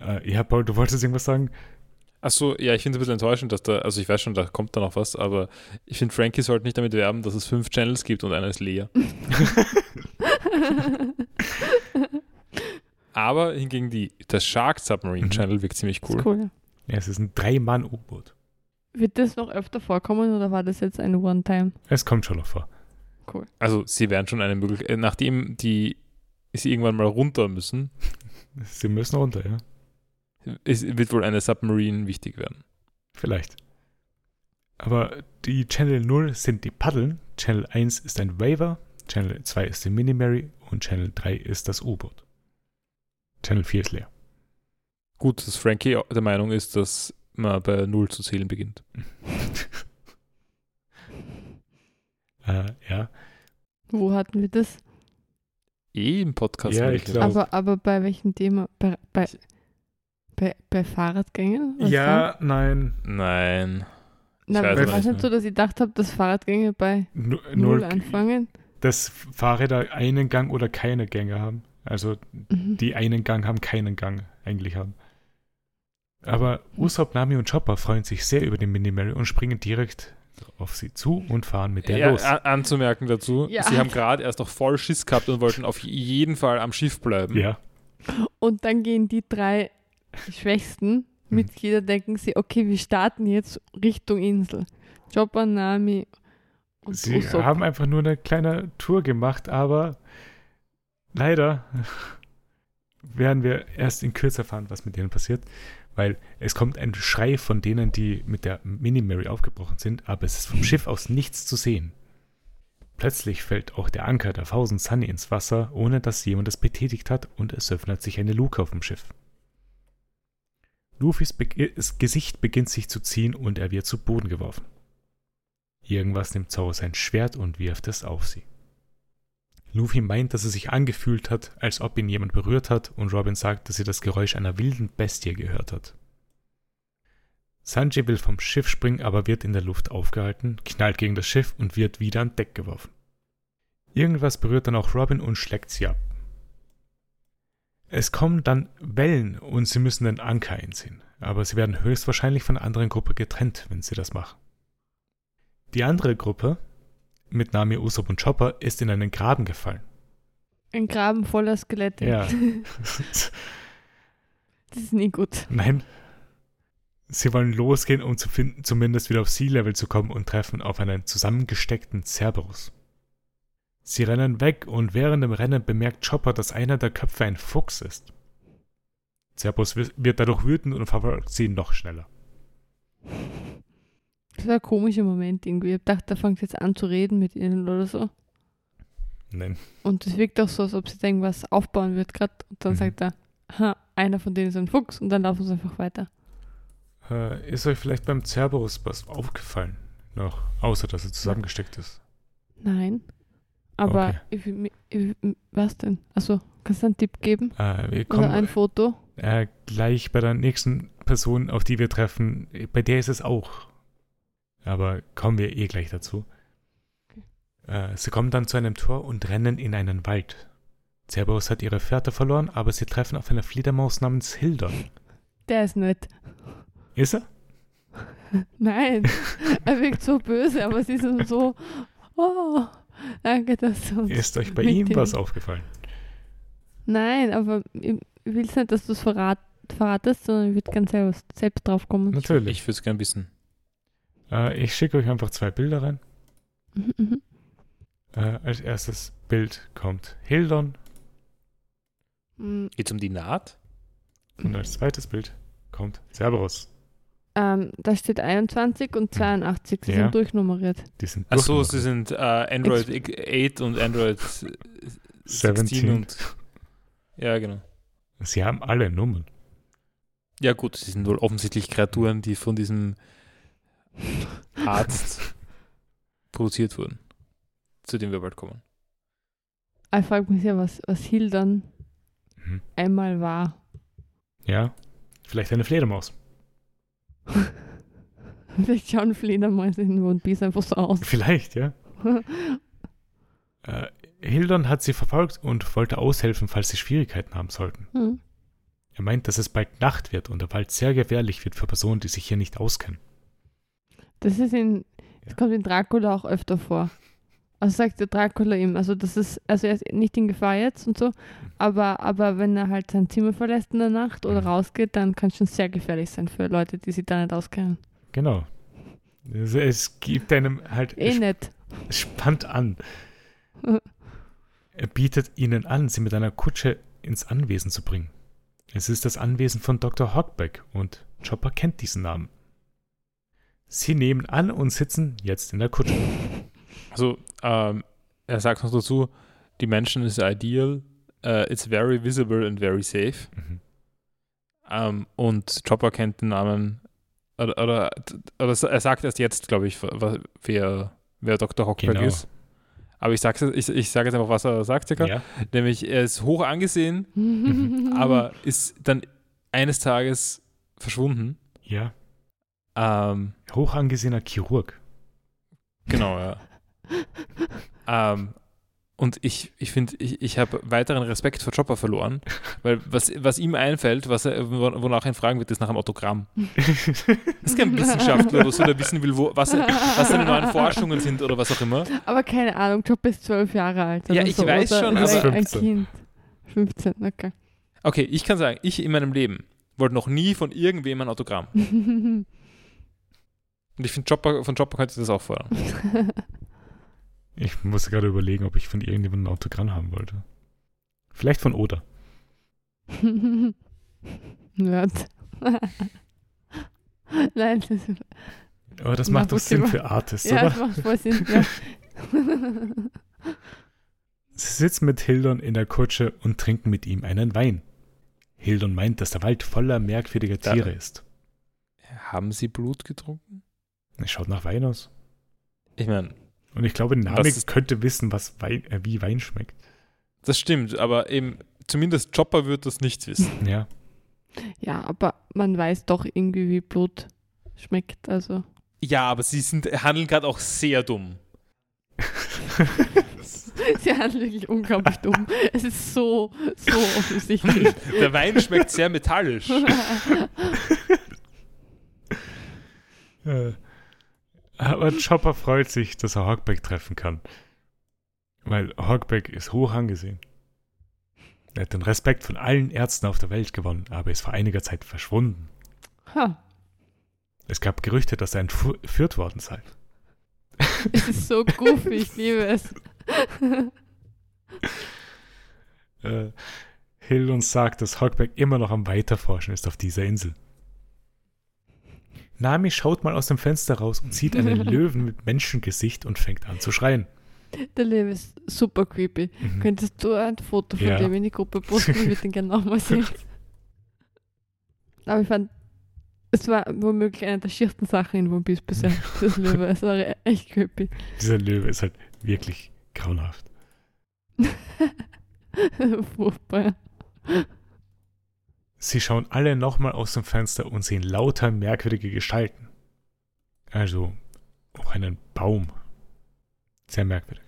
Äh, ja, Paul, du wolltest irgendwas sagen? Achso, ja, ich finde es ein bisschen enttäuschend, dass da, also ich weiß schon, da kommt da noch was, aber ich finde, Frankie sollte nicht damit werben, dass es fünf Channels gibt und einer ist leer. Aber hingegen die, das Shark Submarine Mhm. Channel wirkt ziemlich cool. Ist cool. ja. Ja, es ist ein Drei-Mann-U-Boot. Wird das noch öfter vorkommen oder war das jetzt eine One-Time? Es kommt schon noch vor. Cool. Also sie werden schon eine Möglichkeit, nachdem die sie irgendwann mal runter müssen, Sie müssen runter, ja? es wird wohl eine Submarine wichtig werden. Vielleicht. Aber die Channel 0 sind die Paddeln, Channel 1 ist ein Waver, Channel 2 ist die Mini-Mary und Channel 3 ist das U-Boot. Channel 4 ist leer. Gut, dass Frankie der Meinung ist, dass man bei Null zu zählen beginnt. äh, ja. Wo hatten wir das? Eh im Podcast. Ja, ich jetzt. glaub- Aber, aber bei welchem Thema? Bei, bei, bei, bei Fahrradgängen? Was ja, nein. Nein. Na, weiß war aber es nicht nicht so, dass ich gedacht habe, dass Fahrradgänge bei Nu- Null Nur, anfangen? dass Fahrräder einen Gang oder keine Gänge haben. Also Mhm. die einen Gang haben, keinen Gang eigentlich haben. Aber Usopp, Nami und Chopper freuen sich sehr über den Mini-Mary und springen direkt auf sie zu und fahren mit der Ja, los. an, anzumerken dazu, Ja. sie haben gerade erst noch voll Schiss gehabt und wollten auf jeden Fall am Schiff bleiben. Ja, Und dann gehen die drei Schwächsten mit Mhm. jeder denken sie, okay, wir starten jetzt Richtung Insel. Chopper, Nami und sie Usopp. haben einfach nur eine kleine Tour gemacht, aber leider werden wir erst in Kürze erfahren, was mit denen passiert, weil es kommt ein Schrei von denen, die mit der Mini-Mary aufgebrochen sind, aber es ist vom Schiff aus nichts zu sehen. Plötzlich fällt auch der Anker der Thousand Sunny ins Wasser, ohne dass jemand es betätigt hat, und es öffnet sich eine Luke auf dem Schiff. Luffys Be das Gesicht beginnt sich zu ziehen und er wird zu Boden geworfen. Irgendwas nimmt Zoro sein Schwert und wirft es auf sie. Luffy meint, dass es sich angefühlt hat, als ob ihn jemand berührt hat, und Robin sagt, dass sie das Geräusch einer wilden Bestie gehört hat. Sanji will vom Schiff springen, aber wird in der Luft aufgehalten, knallt gegen das Schiff und wird wieder an Deck geworfen. Irgendwas berührt dann auch Robin und schlägt sie ab. Es kommen dann Wellen und sie müssen den Anker einziehen, aber sie werden höchstwahrscheinlich von der anderen Gruppe getrennt, wenn sie das machen. Die andere Gruppe, mit Nami, Usopp und Chopper, ist in einen Graben gefallen. Ein Graben voller Skelette. Ja. Das ist nie gut. Nein. Sie wollen losgehen, um zu finden, zumindest wieder auf Sea-Level zu kommen und treffen auf einen zusammengesteckten Cerberus. Sie rennen weg und während dem Rennen bemerkt Chopper, dass einer der Köpfe ein Fuchs ist. Cerberus wi- wird dadurch wütend und verfolgt sie noch schneller. Das war ein komischer Moment irgendwie. Ich dachte, er fängt jetzt an zu reden mit ihnen oder so. Nein. Und es wirkt auch so, als ob sie irgendwas aufbauen wird gerade. Und dann Mhm. sagt er, ha, einer von denen ist ein Fuchs. Und dann laufen sie einfach weiter. Äh, ist euch vielleicht beim Cerberus was aufgefallen? noch, außer dass er zusammengesteckt ist. Nein. Aber Okay. ich, ich, was denn? Also, kannst du einen Tipp geben? Äh, wir Oder kommen ein Foto? äh, gleich bei der nächsten Person, auf die wir treffen. Bei der ist es auch. Aber kommen wir eh gleich dazu. Äh, sie kommen dann zu einem Tor und rennen in einen Wald. Cerberus hat ihre Fährte verloren, aber sie treffen auf eine Fledermaus namens Hildon. Der ist nett. Ist er? Nein, er wirkt so böse, aber sie sind so, oh, danke, dass du uns Ist euch bei ihm was aufgefallen? Nein, aber ich, will nicht, dass du es verrat, verratest, sondern ich würde ganz selbst, selbst drauf kommen. Natürlich. Ich würde es gerne wissen. Äh, ich schicke euch einfach zwei Bilder rein. Mhm, mhm. Äh, als erstes Bild kommt Hildon Mm, Geht es um die Naht? und als zweites Bild kommt Cerberus. Ähm, da steht 21 und 82, sie Ja. sind durchnummeriert. Die sind Achso, sie sind äh, Android 8 und Android 17 17. und. Ja, genau. Sie haben alle Nummern. Ja, gut, sie sind wohl offensichtlich Kreaturen, die von diesem Arzt produziert wurden. Zu dem wir bald kommen. Ich frage mich ja, was, was Hildern Mhm. einmal war. Ja, vielleicht eine Fledermaus. Vielleicht schauen Fledermäuse in One Piece einfach so aus. Vielleicht, ja. Äh, Hildon hat sie verfolgt und wollte aushelfen, falls sie Schwierigkeiten haben sollten. Hm. Er meint, dass es bald Nacht wird und der Wald sehr gefährlich wird für Personen, die sich hier nicht auskennen. Das ist in, Ja. das kommt in Dracula auch öfter vor. Also sagt der Dracula ihm, also das ist, also er ist nicht in Gefahr jetzt und so, aber, aber wenn er halt sein Zimmer verlässt in der Nacht oder Mhm. rausgeht, dann kann es schon sehr gefährlich sein für Leute, die sich da nicht auskennen. Genau. Es, es gibt einem halt Eh nicht. spannt an. Er bietet ihnen an, sie mit einer Kutsche ins Anwesen zu bringen. Es ist das Anwesen von Dr. Hockbeck und Chopper kennt diesen Namen. Sie nehmen an und sitzen jetzt in der Kutsche. Also, ähm, er sagt noch dazu, die Menschen is ideal, uh, it's very visible and very safe. Mhm. Ähm, und Chopper kennt den Namen, oder, oder, oder er sagt erst jetzt, glaube ich, wer, wer Dr. Hockberg Genau. ist. Aber ich sage ich, ich sag jetzt einfach, was er sagt, circa. Ja. Nämlich, er ist hoch angesehen, aber ist dann eines Tages verschwunden. ja. Ähm, Hoch angesehener Chirurg. genau, ja. ähm, und ich, ich finde, ich, ich habe weiteren Respekt vor Chopper verloren, weil was, was ihm einfällt, was er, wo- wonach er ihn fragen wird, ist nach einem Autogramm. Das ist kein Wissenschaftler oder so, der wissen will, wo, was, was seine neuen Forschungen sind oder was auch immer. Aber keine Ahnung, Job ist zwölf Jahre alt. Ja, ich so, weiß schon, ist aber- ein 15. Kind. 15, okay. Okay, ich kann sagen, ich in meinem Leben wollte noch nie von irgendwem ein Autogramm. Und ich finde, Chopper, von Chopper könnte ich das auch fordern. Ich muss gerade überlegen, ob ich von irgendjemandem ein Autogramm haben wollte. Vielleicht von Oda. Nerd. Nein, das, Aber das macht doch Sinn für Artists, ja, oder? das macht voll Sinn. Ja. Sie sitzen mit Hildon in der Kutsche und trinken mit ihm einen Wein. Hildon meint, dass der Wald voller merkwürdiger Da- Tiere ist. Haben sie Blut getrunken? Es schaut nach Wein aus. Ich meine, Und ich glaube, ist- könnte wissen, was Wein, äh, wie Wein schmeckt. das stimmt, aber eben, zumindest Chopper wird das nicht wissen. Ja. ja, aber man weiß doch irgendwie, wie Blut schmeckt. Also. Ja, aber sie sind, handeln gerade auch sehr dumm. Sie handeln wirklich unglaublich dumm. Es ist so, so offensichtlich. Der Wein schmeckt sehr metallisch. Äh, Aber Chopper freut sich, dass er Hawkback treffen kann. Weil Hawkback ist hoch angesehen. Er hat den Respekt von allen Ärzten auf der Welt gewonnen, aber ist vor einiger Zeit verschwunden. Ha, Es gab Gerüchte, dass er entführt worden sei. es ist so goofy, ich liebe es. Äh, Hill uns sagt, dass Hawkback immer noch am Weiterforschen ist auf dieser Insel. Nami schaut mal aus dem Fenster raus und sieht einen Löwen mit Menschengesicht und fängt an zu schreien. Der Leben ist super creepy. Mhm. Könntest du ein Foto von Ja. dem in die Gruppe posten? Ich würde den gerne nochmal sehen. Aber ich fand Es war womöglich eine der schiersten Sachen in One Piece bisher. Das Löwe. Es war echt creepy. Dieser Löwe ist halt wirklich grauenhaft. Furchtbar. Sie schauen alle nochmal aus dem Fenster und sehen lauter merkwürdige Gestalten. Also auch einen Baum. Sehr merkwürdig.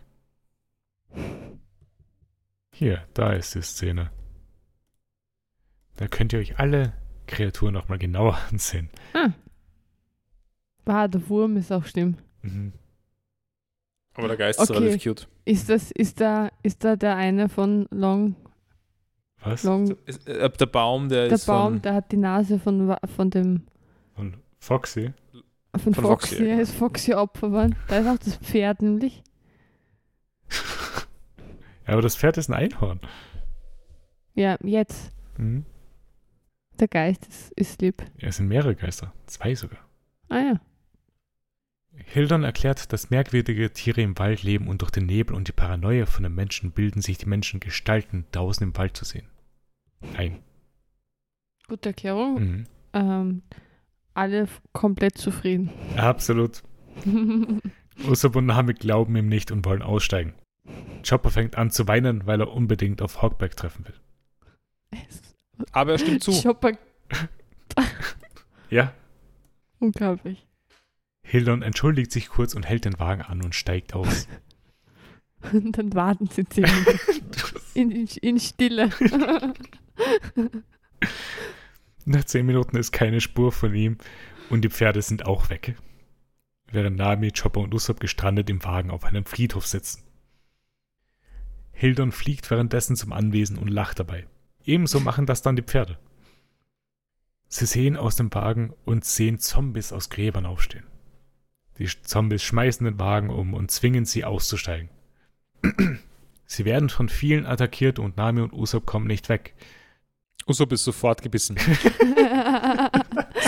Hier, da ist die Szene. Da könnt ihr euch alle Kreaturen nochmal genauer ansehen. Ah. Ah, der Wurm ist auch schlimm. Mhm. Aber der Geist ist Okay. relativ cute. Ist das, ist da, ist da der eine von Long, Was? Long Ist, äh, der Baum, der, der ist Baum, von, der hat die Nase von, von dem, Und Foxy? von, Von Foxy, Foxy, ja. er ist Foxy Opfer geworden. Da ist auch das Pferd nämlich. Ja, aber das Pferd ist ein Einhorn. Ja, jetzt. Mhm. Der Geist ist, ist lieb. Ja, es sind mehrere Geister. Zwei sogar. Ah ja. Hildon erklärt, dass merkwürdige Tiere im Wald leben und durch den Nebel und die Paranoia von den Menschen bilden sich die Menschen Gestalten draußen im Wald zu sehen. Ein. Gute Erklärung. Mhm. Ähm, alle komplett zufrieden. Absolut. Usopp und Nami glauben ihm nicht und wollen aussteigen. Chopper fängt an zu weinen, weil er unbedingt auf Hogback treffen will. aber er stimmt zu. Chopper, Ja. unglaublich. Hildon entschuldigt sich kurz und hält den Wagen an und steigt aus. Und dann warten sie zehn Minuten in, in, in Stille. Nach zehn Minuten ist keine Spur von ihm und die Pferde sind auch weg. Während Nami, Chopper und Usopp gestrandet im Wagen auf einem Friedhof sitzen. Hildon fliegt währenddessen zum Anwesen und lacht dabei. Ebenso machen das dann die Pferde. Sie sehen aus dem Wagen und sehen Zombies aus Gräbern aufstehen. Die Zombies schmeißen den Wagen um und zwingen sie auszusteigen. Sie werden von vielen attackiert und Nami und Usopp kommen nicht weg. Usopp ist sofort gebissen.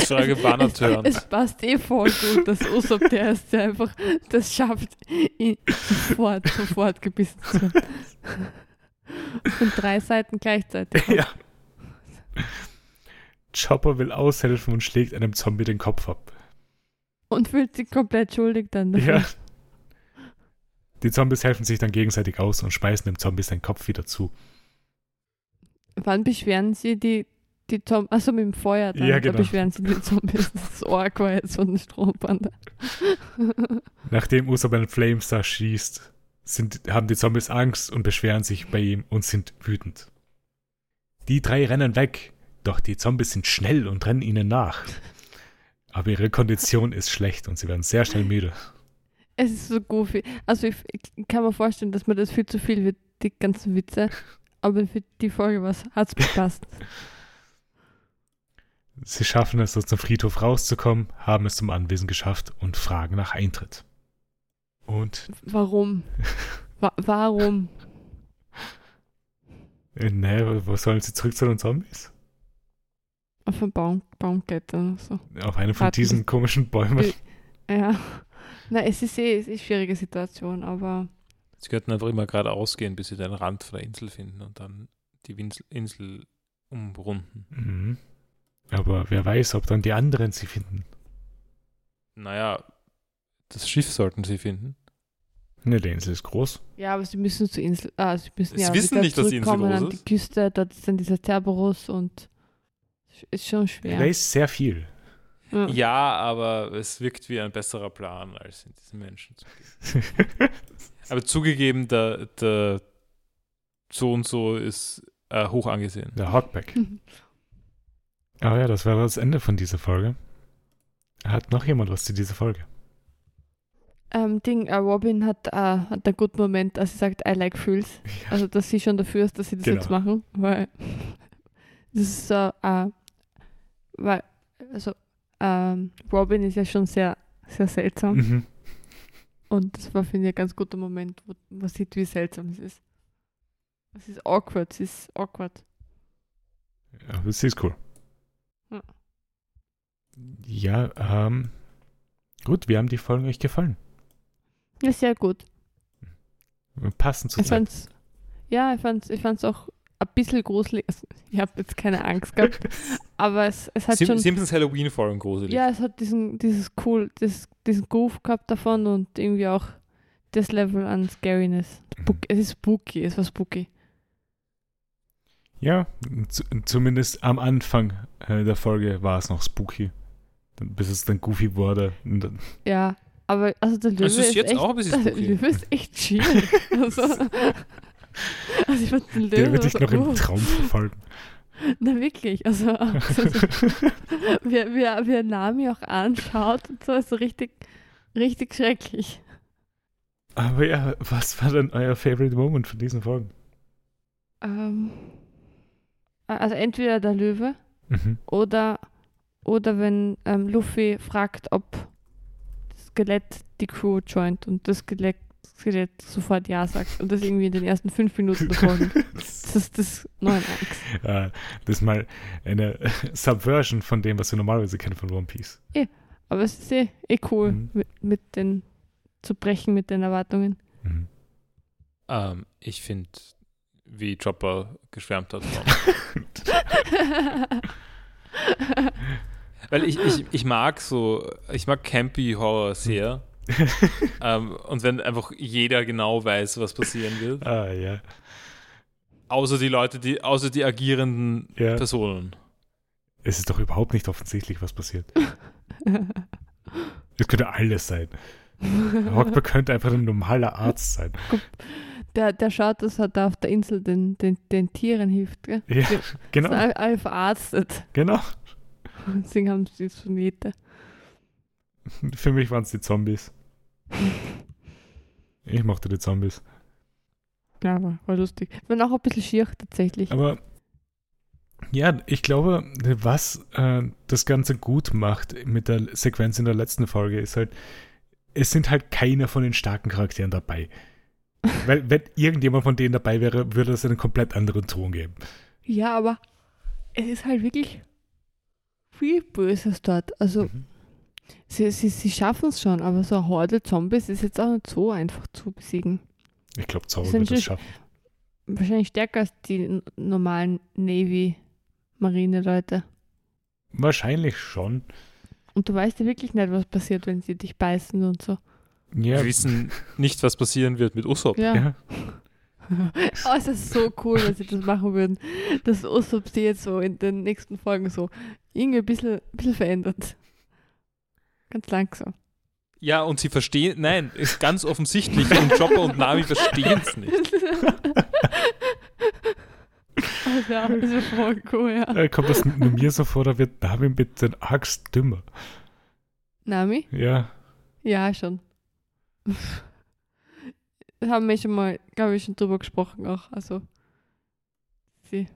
Frage, wann er es, passt eh voll gut, dass Usopp der ist, der einfach das schafft, ihn sofort, sofort gebissen zu werden. Von drei Seiten gleichzeitig. Ja. Chopper will aushelfen und schlägt einem Zombie den Kopf ab. Und fühlt sich komplett schuldig dann. dafür. Ja. Die Zombies helfen sich dann gegenseitig aus und schmeißen dem Zombie seinen Kopf wieder zu. Wann beschweren sie die, die Zombies? Achso, mit dem Feuer dann. Ja, Da genau. beschweren sie die Zombies. Das arg war jetzt von den Stromband. Nachdem Usopp einen Flamestar schießt, sind, haben die Zombies Angst und beschweren sich bei ihm und sind wütend. Die drei rennen weg, doch die Zombies sind schnell und rennen ihnen nach. Aber ihre Kondition ist schlecht und sie werden sehr schnell müde. Es ist so goofy. Also ich, ich kann mir vorstellen, dass mir das viel zu viel wird, die ganzen Witze. Aber für die Folge hat es gepasst. Sie schaffen es, aus dem Friedhof rauszukommen, haben es zum Anwesen geschafft und fragen nach Eintritt. Und Warum? Wa warum? Äh, ne, wo sollen sie zurück zu den Zombies? Auf einen Baum, Baumklettern so. Auf einen von Warten, diesen komischen Bäumen. Ja. Na, es ist eh es ist eine schwierige Situation, aber Sie könnten einfach immer geradeaus gehen, bis sie den Rand von der Insel finden und dann die Winsel- Insel umrunden. Mhm. Aber wer weiß, ob dann die anderen sie finden. Naja, das Schiff sollten sie finden. Ne, die Insel ist groß. ja, aber sie müssen zur Insel, ah, sie müssen Sie ja wissen nicht, dass die Insel zurückkommen groß an die. Küste, dort ist dann dieser Cerberus und ist schon schwer. Da ist sehr viel. Ja. Ja, aber es wirkt wie ein besserer Plan, als in diesen Menschen zu gehen. Aber zugegeben, der, der so und so ist äh, hoch angesehen. Der Hogback. Aber ja, das war das Ende von dieser Folge. Hat noch jemand was zu dieser Folge? Ähm, Ding, äh, Robin hat, äh, hat einen guten Moment, als sie sagt, I like Fools. Ja. Also, dass sie schon dafür ist, dass sie das Genau. jetzt machen, weil das ist so, äh, weil, also, ähm, Robin ist ja schon sehr, sehr seltsam Mhm. Und das war, finde ich, ein ganz guter Moment, wo man sieht, wie seltsam es ist. Es ist awkward, es ist awkward. Ja, das ist cool. Ja. Ja, ähm, gut, wie haben die Folgen euch gefallen? Ja, sehr gut. Passend zur Ich Zeit. fand's, ja, ich fand's, ich fand's auch ein bisschen gruselig. Also, ich habe jetzt keine Angst gehabt, aber es, es hat Sim schon. Simpsons Halloween vor allem gruselig. Ja, es hat diesen, dieses cool, das, diesen Groove gehabt davon und irgendwie auch das Level an Scariness. Spook, es ist spooky, es war spooky. Ja, zu, zumindest am Anfang äh, der Folge war es noch spooky. Bis es dann goofy wurde. Ja, aber also der Löwe Es ist ist jetzt echt, auch ein bisschen der spooky. Löwe ist echt chill. also, also ich fand den Löwe der wird dich also, noch im oh, Traum verfolgen. Na wirklich, also wie, wie, wie er Nami auch anschaut und so, ist so richtig, richtig schrecklich. Aber ja, was war denn euer Favorite Moment von diesen Folgen? Ähm, also entweder der Löwe Mhm. oder, oder wenn ähm, Luffy fragt, ob das Skelett die Crew joint und das Skelett, Skelett sofort Ja sagt und das irgendwie in den ersten fünf Minuten Folge. Das ist das 9 Äh, das ist mal eine Subversion von dem, was wir normalerweise kennen von One Piece. Aber es ist eh, eh cool, Mhm. mit, mit den zu brechen mit den Erwartungen. Mhm. Ähm, ich finde, wie Chopper geschwärmt hat. Weil ich, ich, ich mag so, ich mag Campy Horror sehr. ähm, und wenn einfach jeder genau weiß, was passieren wird. ah, ja. Außer die Leute, die, außer die agierenden ja. Personen. Es ist doch überhaupt nicht offensichtlich, was passiert. Es könnte alles sein. Rockber könnte einfach ein normaler Arzt sein. der, der schaut, dass er da auf der Insel den, den, den Tieren hilft. Gell? Ja, Die sind genau, alle, alle verarztet. genau. Deswegen haben sie so Nähte. Für mich waren es die Zombies. Ich mochte die Zombies. Ja, war, war lustig. War auch ein bisschen schier tatsächlich. Aber ja, ich glaube, was äh, das Ganze gut macht mit der Sequenz in der letzten Folge, ist halt, es sind halt keine von den starken Charakteren dabei. Weil, wenn irgendjemand von denen dabei wäre, würde es einen komplett anderen Ton geben. Ja, aber es ist halt wirklich viel Böses dort. Also Mhm. Sie, sie, sie schaffen es schon, aber so eine Horde Zombies ist jetzt auch nicht so einfach zu besiegen. Ich glaube, Zauber Sind wird das schaffen. Wahrscheinlich stärker als die normalen Navy-Marine-Leute. Wahrscheinlich schon. Und du weißt ja wirklich nicht, was passiert, wenn sie dich beißen und so. Ja, Wir wissen nicht, was passieren wird mit Usopp. Ja. ja. oh, es ist so cool, wenn sie das machen würden. Dass Usopp sie jetzt so in den nächsten Folgen so irgendwie ein bisschen, ein bisschen verändert. Ganz langsam. Ja, und sie verstehen, nein, ist ganz offensichtlich und Chopper und Nami verstehen es nicht. Also, ja, das ist voll cool, ja. Äh, Kommt das nur mir so vor, da wird Nami mit den Axt dümmer. Nami? Ja. Ja, schon. Das haben wir schon mal, glaube ich, schon drüber gesprochen auch. Also, sie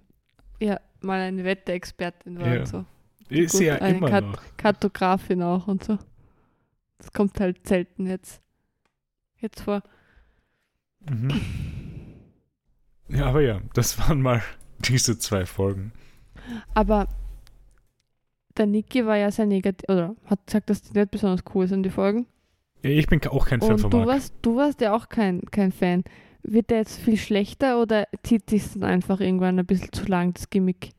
ja mal eine Wetterexpertin war Ja. und so. Ist sie ja eine immer Kat- noch. Kartografin auch und so. Das kommt halt selten jetzt, jetzt vor. Mhm. Ja, aber ja, das waren mal diese zwei Folgen. Aber der Niki war ja sehr negativ, oder hat gesagt, dass die nicht besonders cool sind, die Folgen. Ich bin auch kein Fan Und von du Mark. warst, du warst ja auch kein, kein Fan. Wird der jetzt viel schlechter oder zieht sich dann einfach irgendwann ein bisschen zu lang, das Gimmick?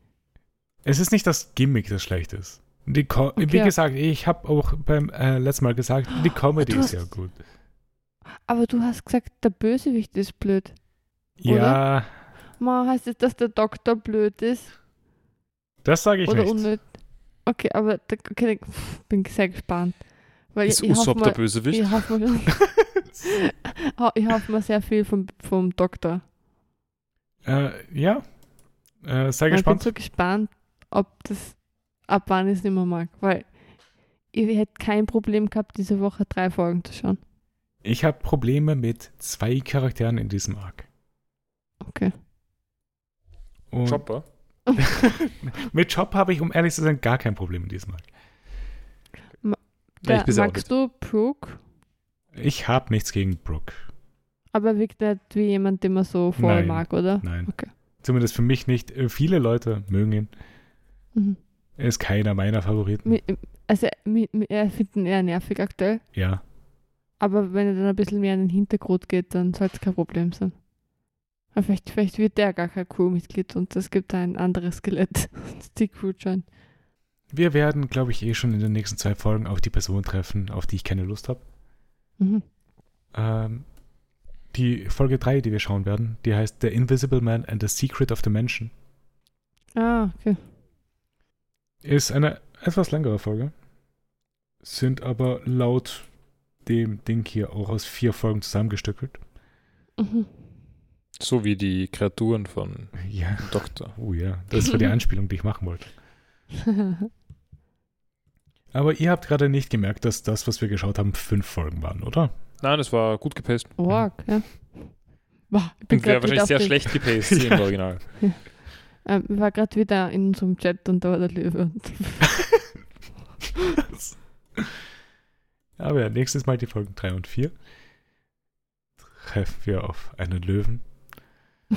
Es ist nicht das Gimmick, das schlecht ist. Die Co Wie Okay. gesagt, ich habe auch beim äh, letzten Mal gesagt, die Comedy Du ist ja hast- gut. Aber du hast gesagt, der Bösewicht ist blöd. Ja, Ma, heißt es, dass der Doktor blöd ist? das sage ich oder nicht. unnötig? Okay, aber da, okay, pff, bin sehr gespannt. Weil Ist ich, ich hoffe Usopp der mal, Bösewicht? ich hoffe mal, ich hoffe mal sehr viel vom, vom Doktor. Äh, ja, äh, sei Ich bin gespannt. so gespannt, ob das, ab wann ich es nicht mehr mag. Weil ich hätte kein Problem gehabt, diese Woche drei Folgen zu schauen. Ich habe Probleme mit zwei Charakteren in diesem Arc. Okay. Und Chopper? mit Job habe ich, um ehrlich zu sein, gar kein Problem in diesem Arc. Ja, Da, ich magst du Brooke? Ich habe nichts gegen Brooke. Aber wirkt nicht wie jemand, den man so voll Nein. mag, oder? Nein. Okay. Zumindest für mich nicht. Äh, Viele Leute mögen ihn. Mhm. Er ist keiner meiner Favoriten. Also, er findet ihn eher nervig aktuell. ja. Aber wenn er dann ein bisschen mehr in den Hintergrund geht, dann soll es kein Problem sein. Aber vielleicht, vielleicht wird der gar kein Crewmitglied und es gibt ein anderes Skelett. das die Crew joint. wir werden, glaube ich, eh schon in den nächsten zwei Folgen auf die Person treffen, auf die ich keine Lust habe. Mhm. Ähm, die Folge 3, die wir schauen werden, die heißt The Invisible Man and the Secret of the Mansion. Ah, okay. Ist eine etwas längere Folge, sind aber laut dem Ding hier auch aus vier Folgen zusammengestückelt. Mhm. So wie die Kreaturen von Ja, Doktor. oh ja, das war die Anspielung, die ich machen wollte. Aber ihr habt gerade nicht gemerkt, dass das, was wir geschaut haben, fünf Folgen waren, oder? Nein, es war gut gepaced. Org, ja. Boah, ich bin Und wäre wahrscheinlich sehr schlecht gepaced im Original. ähm, ich war grad wieder in unserem Chat und da war der Löwe. Aber ja, nächstes Mal die Folgen 3 und 4. Treffen wir auf einen Löwen.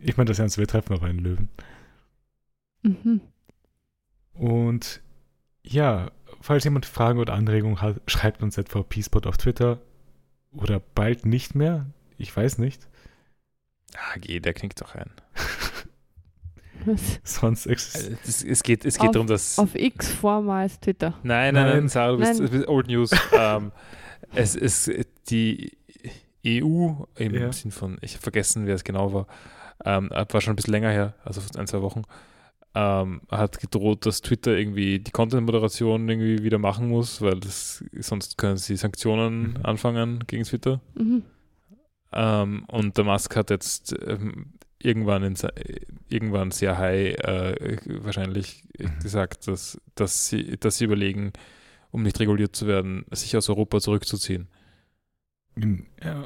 Ich meine das ernst, wir treffen auf einen Löwen. mhm. Und ja, falls jemand Fragen oder Anregungen hat, schreibt uns etwa Peacepod auf Twitter. Oder bald nicht mehr. Ich weiß nicht. Ah, geh, der knickt doch ein. Was? Sonst existiert. Also, Es, es geht, es geht Auf- darum, dass. Auf X vormals Twitter. Nein, nein, Nein. nein, Sarah, du bist, Nein. bist Old News. ähm, es ist die EU im Ja. Sinn von, ich habe vergessen, wer es genau war, ähm, war schon ein bisschen länger her, also ein, zwei Wochen, ähm, hat gedroht, dass Twitter irgendwie die Content-Moderation irgendwie wieder machen muss, weil das, sonst können sie Sanktionen Mhm. anfangen gegen Twitter. Mhm. Und der Musk hat jetzt ähm, irgendwann, in, irgendwann sehr high äh, wahrscheinlich Mhm. gesagt, dass, dass, sie, dass sie überlegen, um nicht reguliert zu werden, sich aus Europa zurückzuziehen.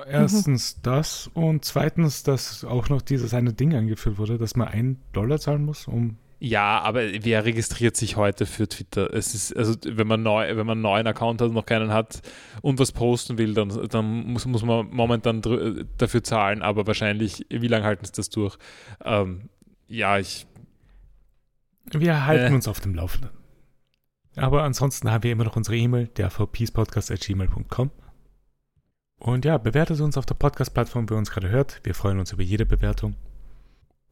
Erstens das und zweitens, dass auch noch dieses eine Ding eingeführt wurde, dass man einen Dollar zahlen muss, um. Ja, aber wer registriert sich heute für Twitter? Es ist, also wenn man neu, wenn man einen neuen Account hat und noch keinen hat und was posten will, dann, dann muss, muss man momentan dafür zahlen, aber wahrscheinlich, wie lange halten sie das durch? Ähm, ja, ich, Wir halten Äh. uns auf dem Laufenden. Aber ansonsten haben wir immer noch unsere E-Mail, der vpspodcast.gmail.com. Und ja, bewertet uns auf der Podcast-Plattform, wo ihr uns gerade hört. Wir freuen uns über jede Bewertung.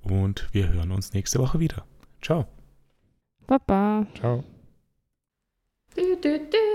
Und wir hören uns nächste Woche wieder. Ciao. Baba. Ciao. Du, du, du,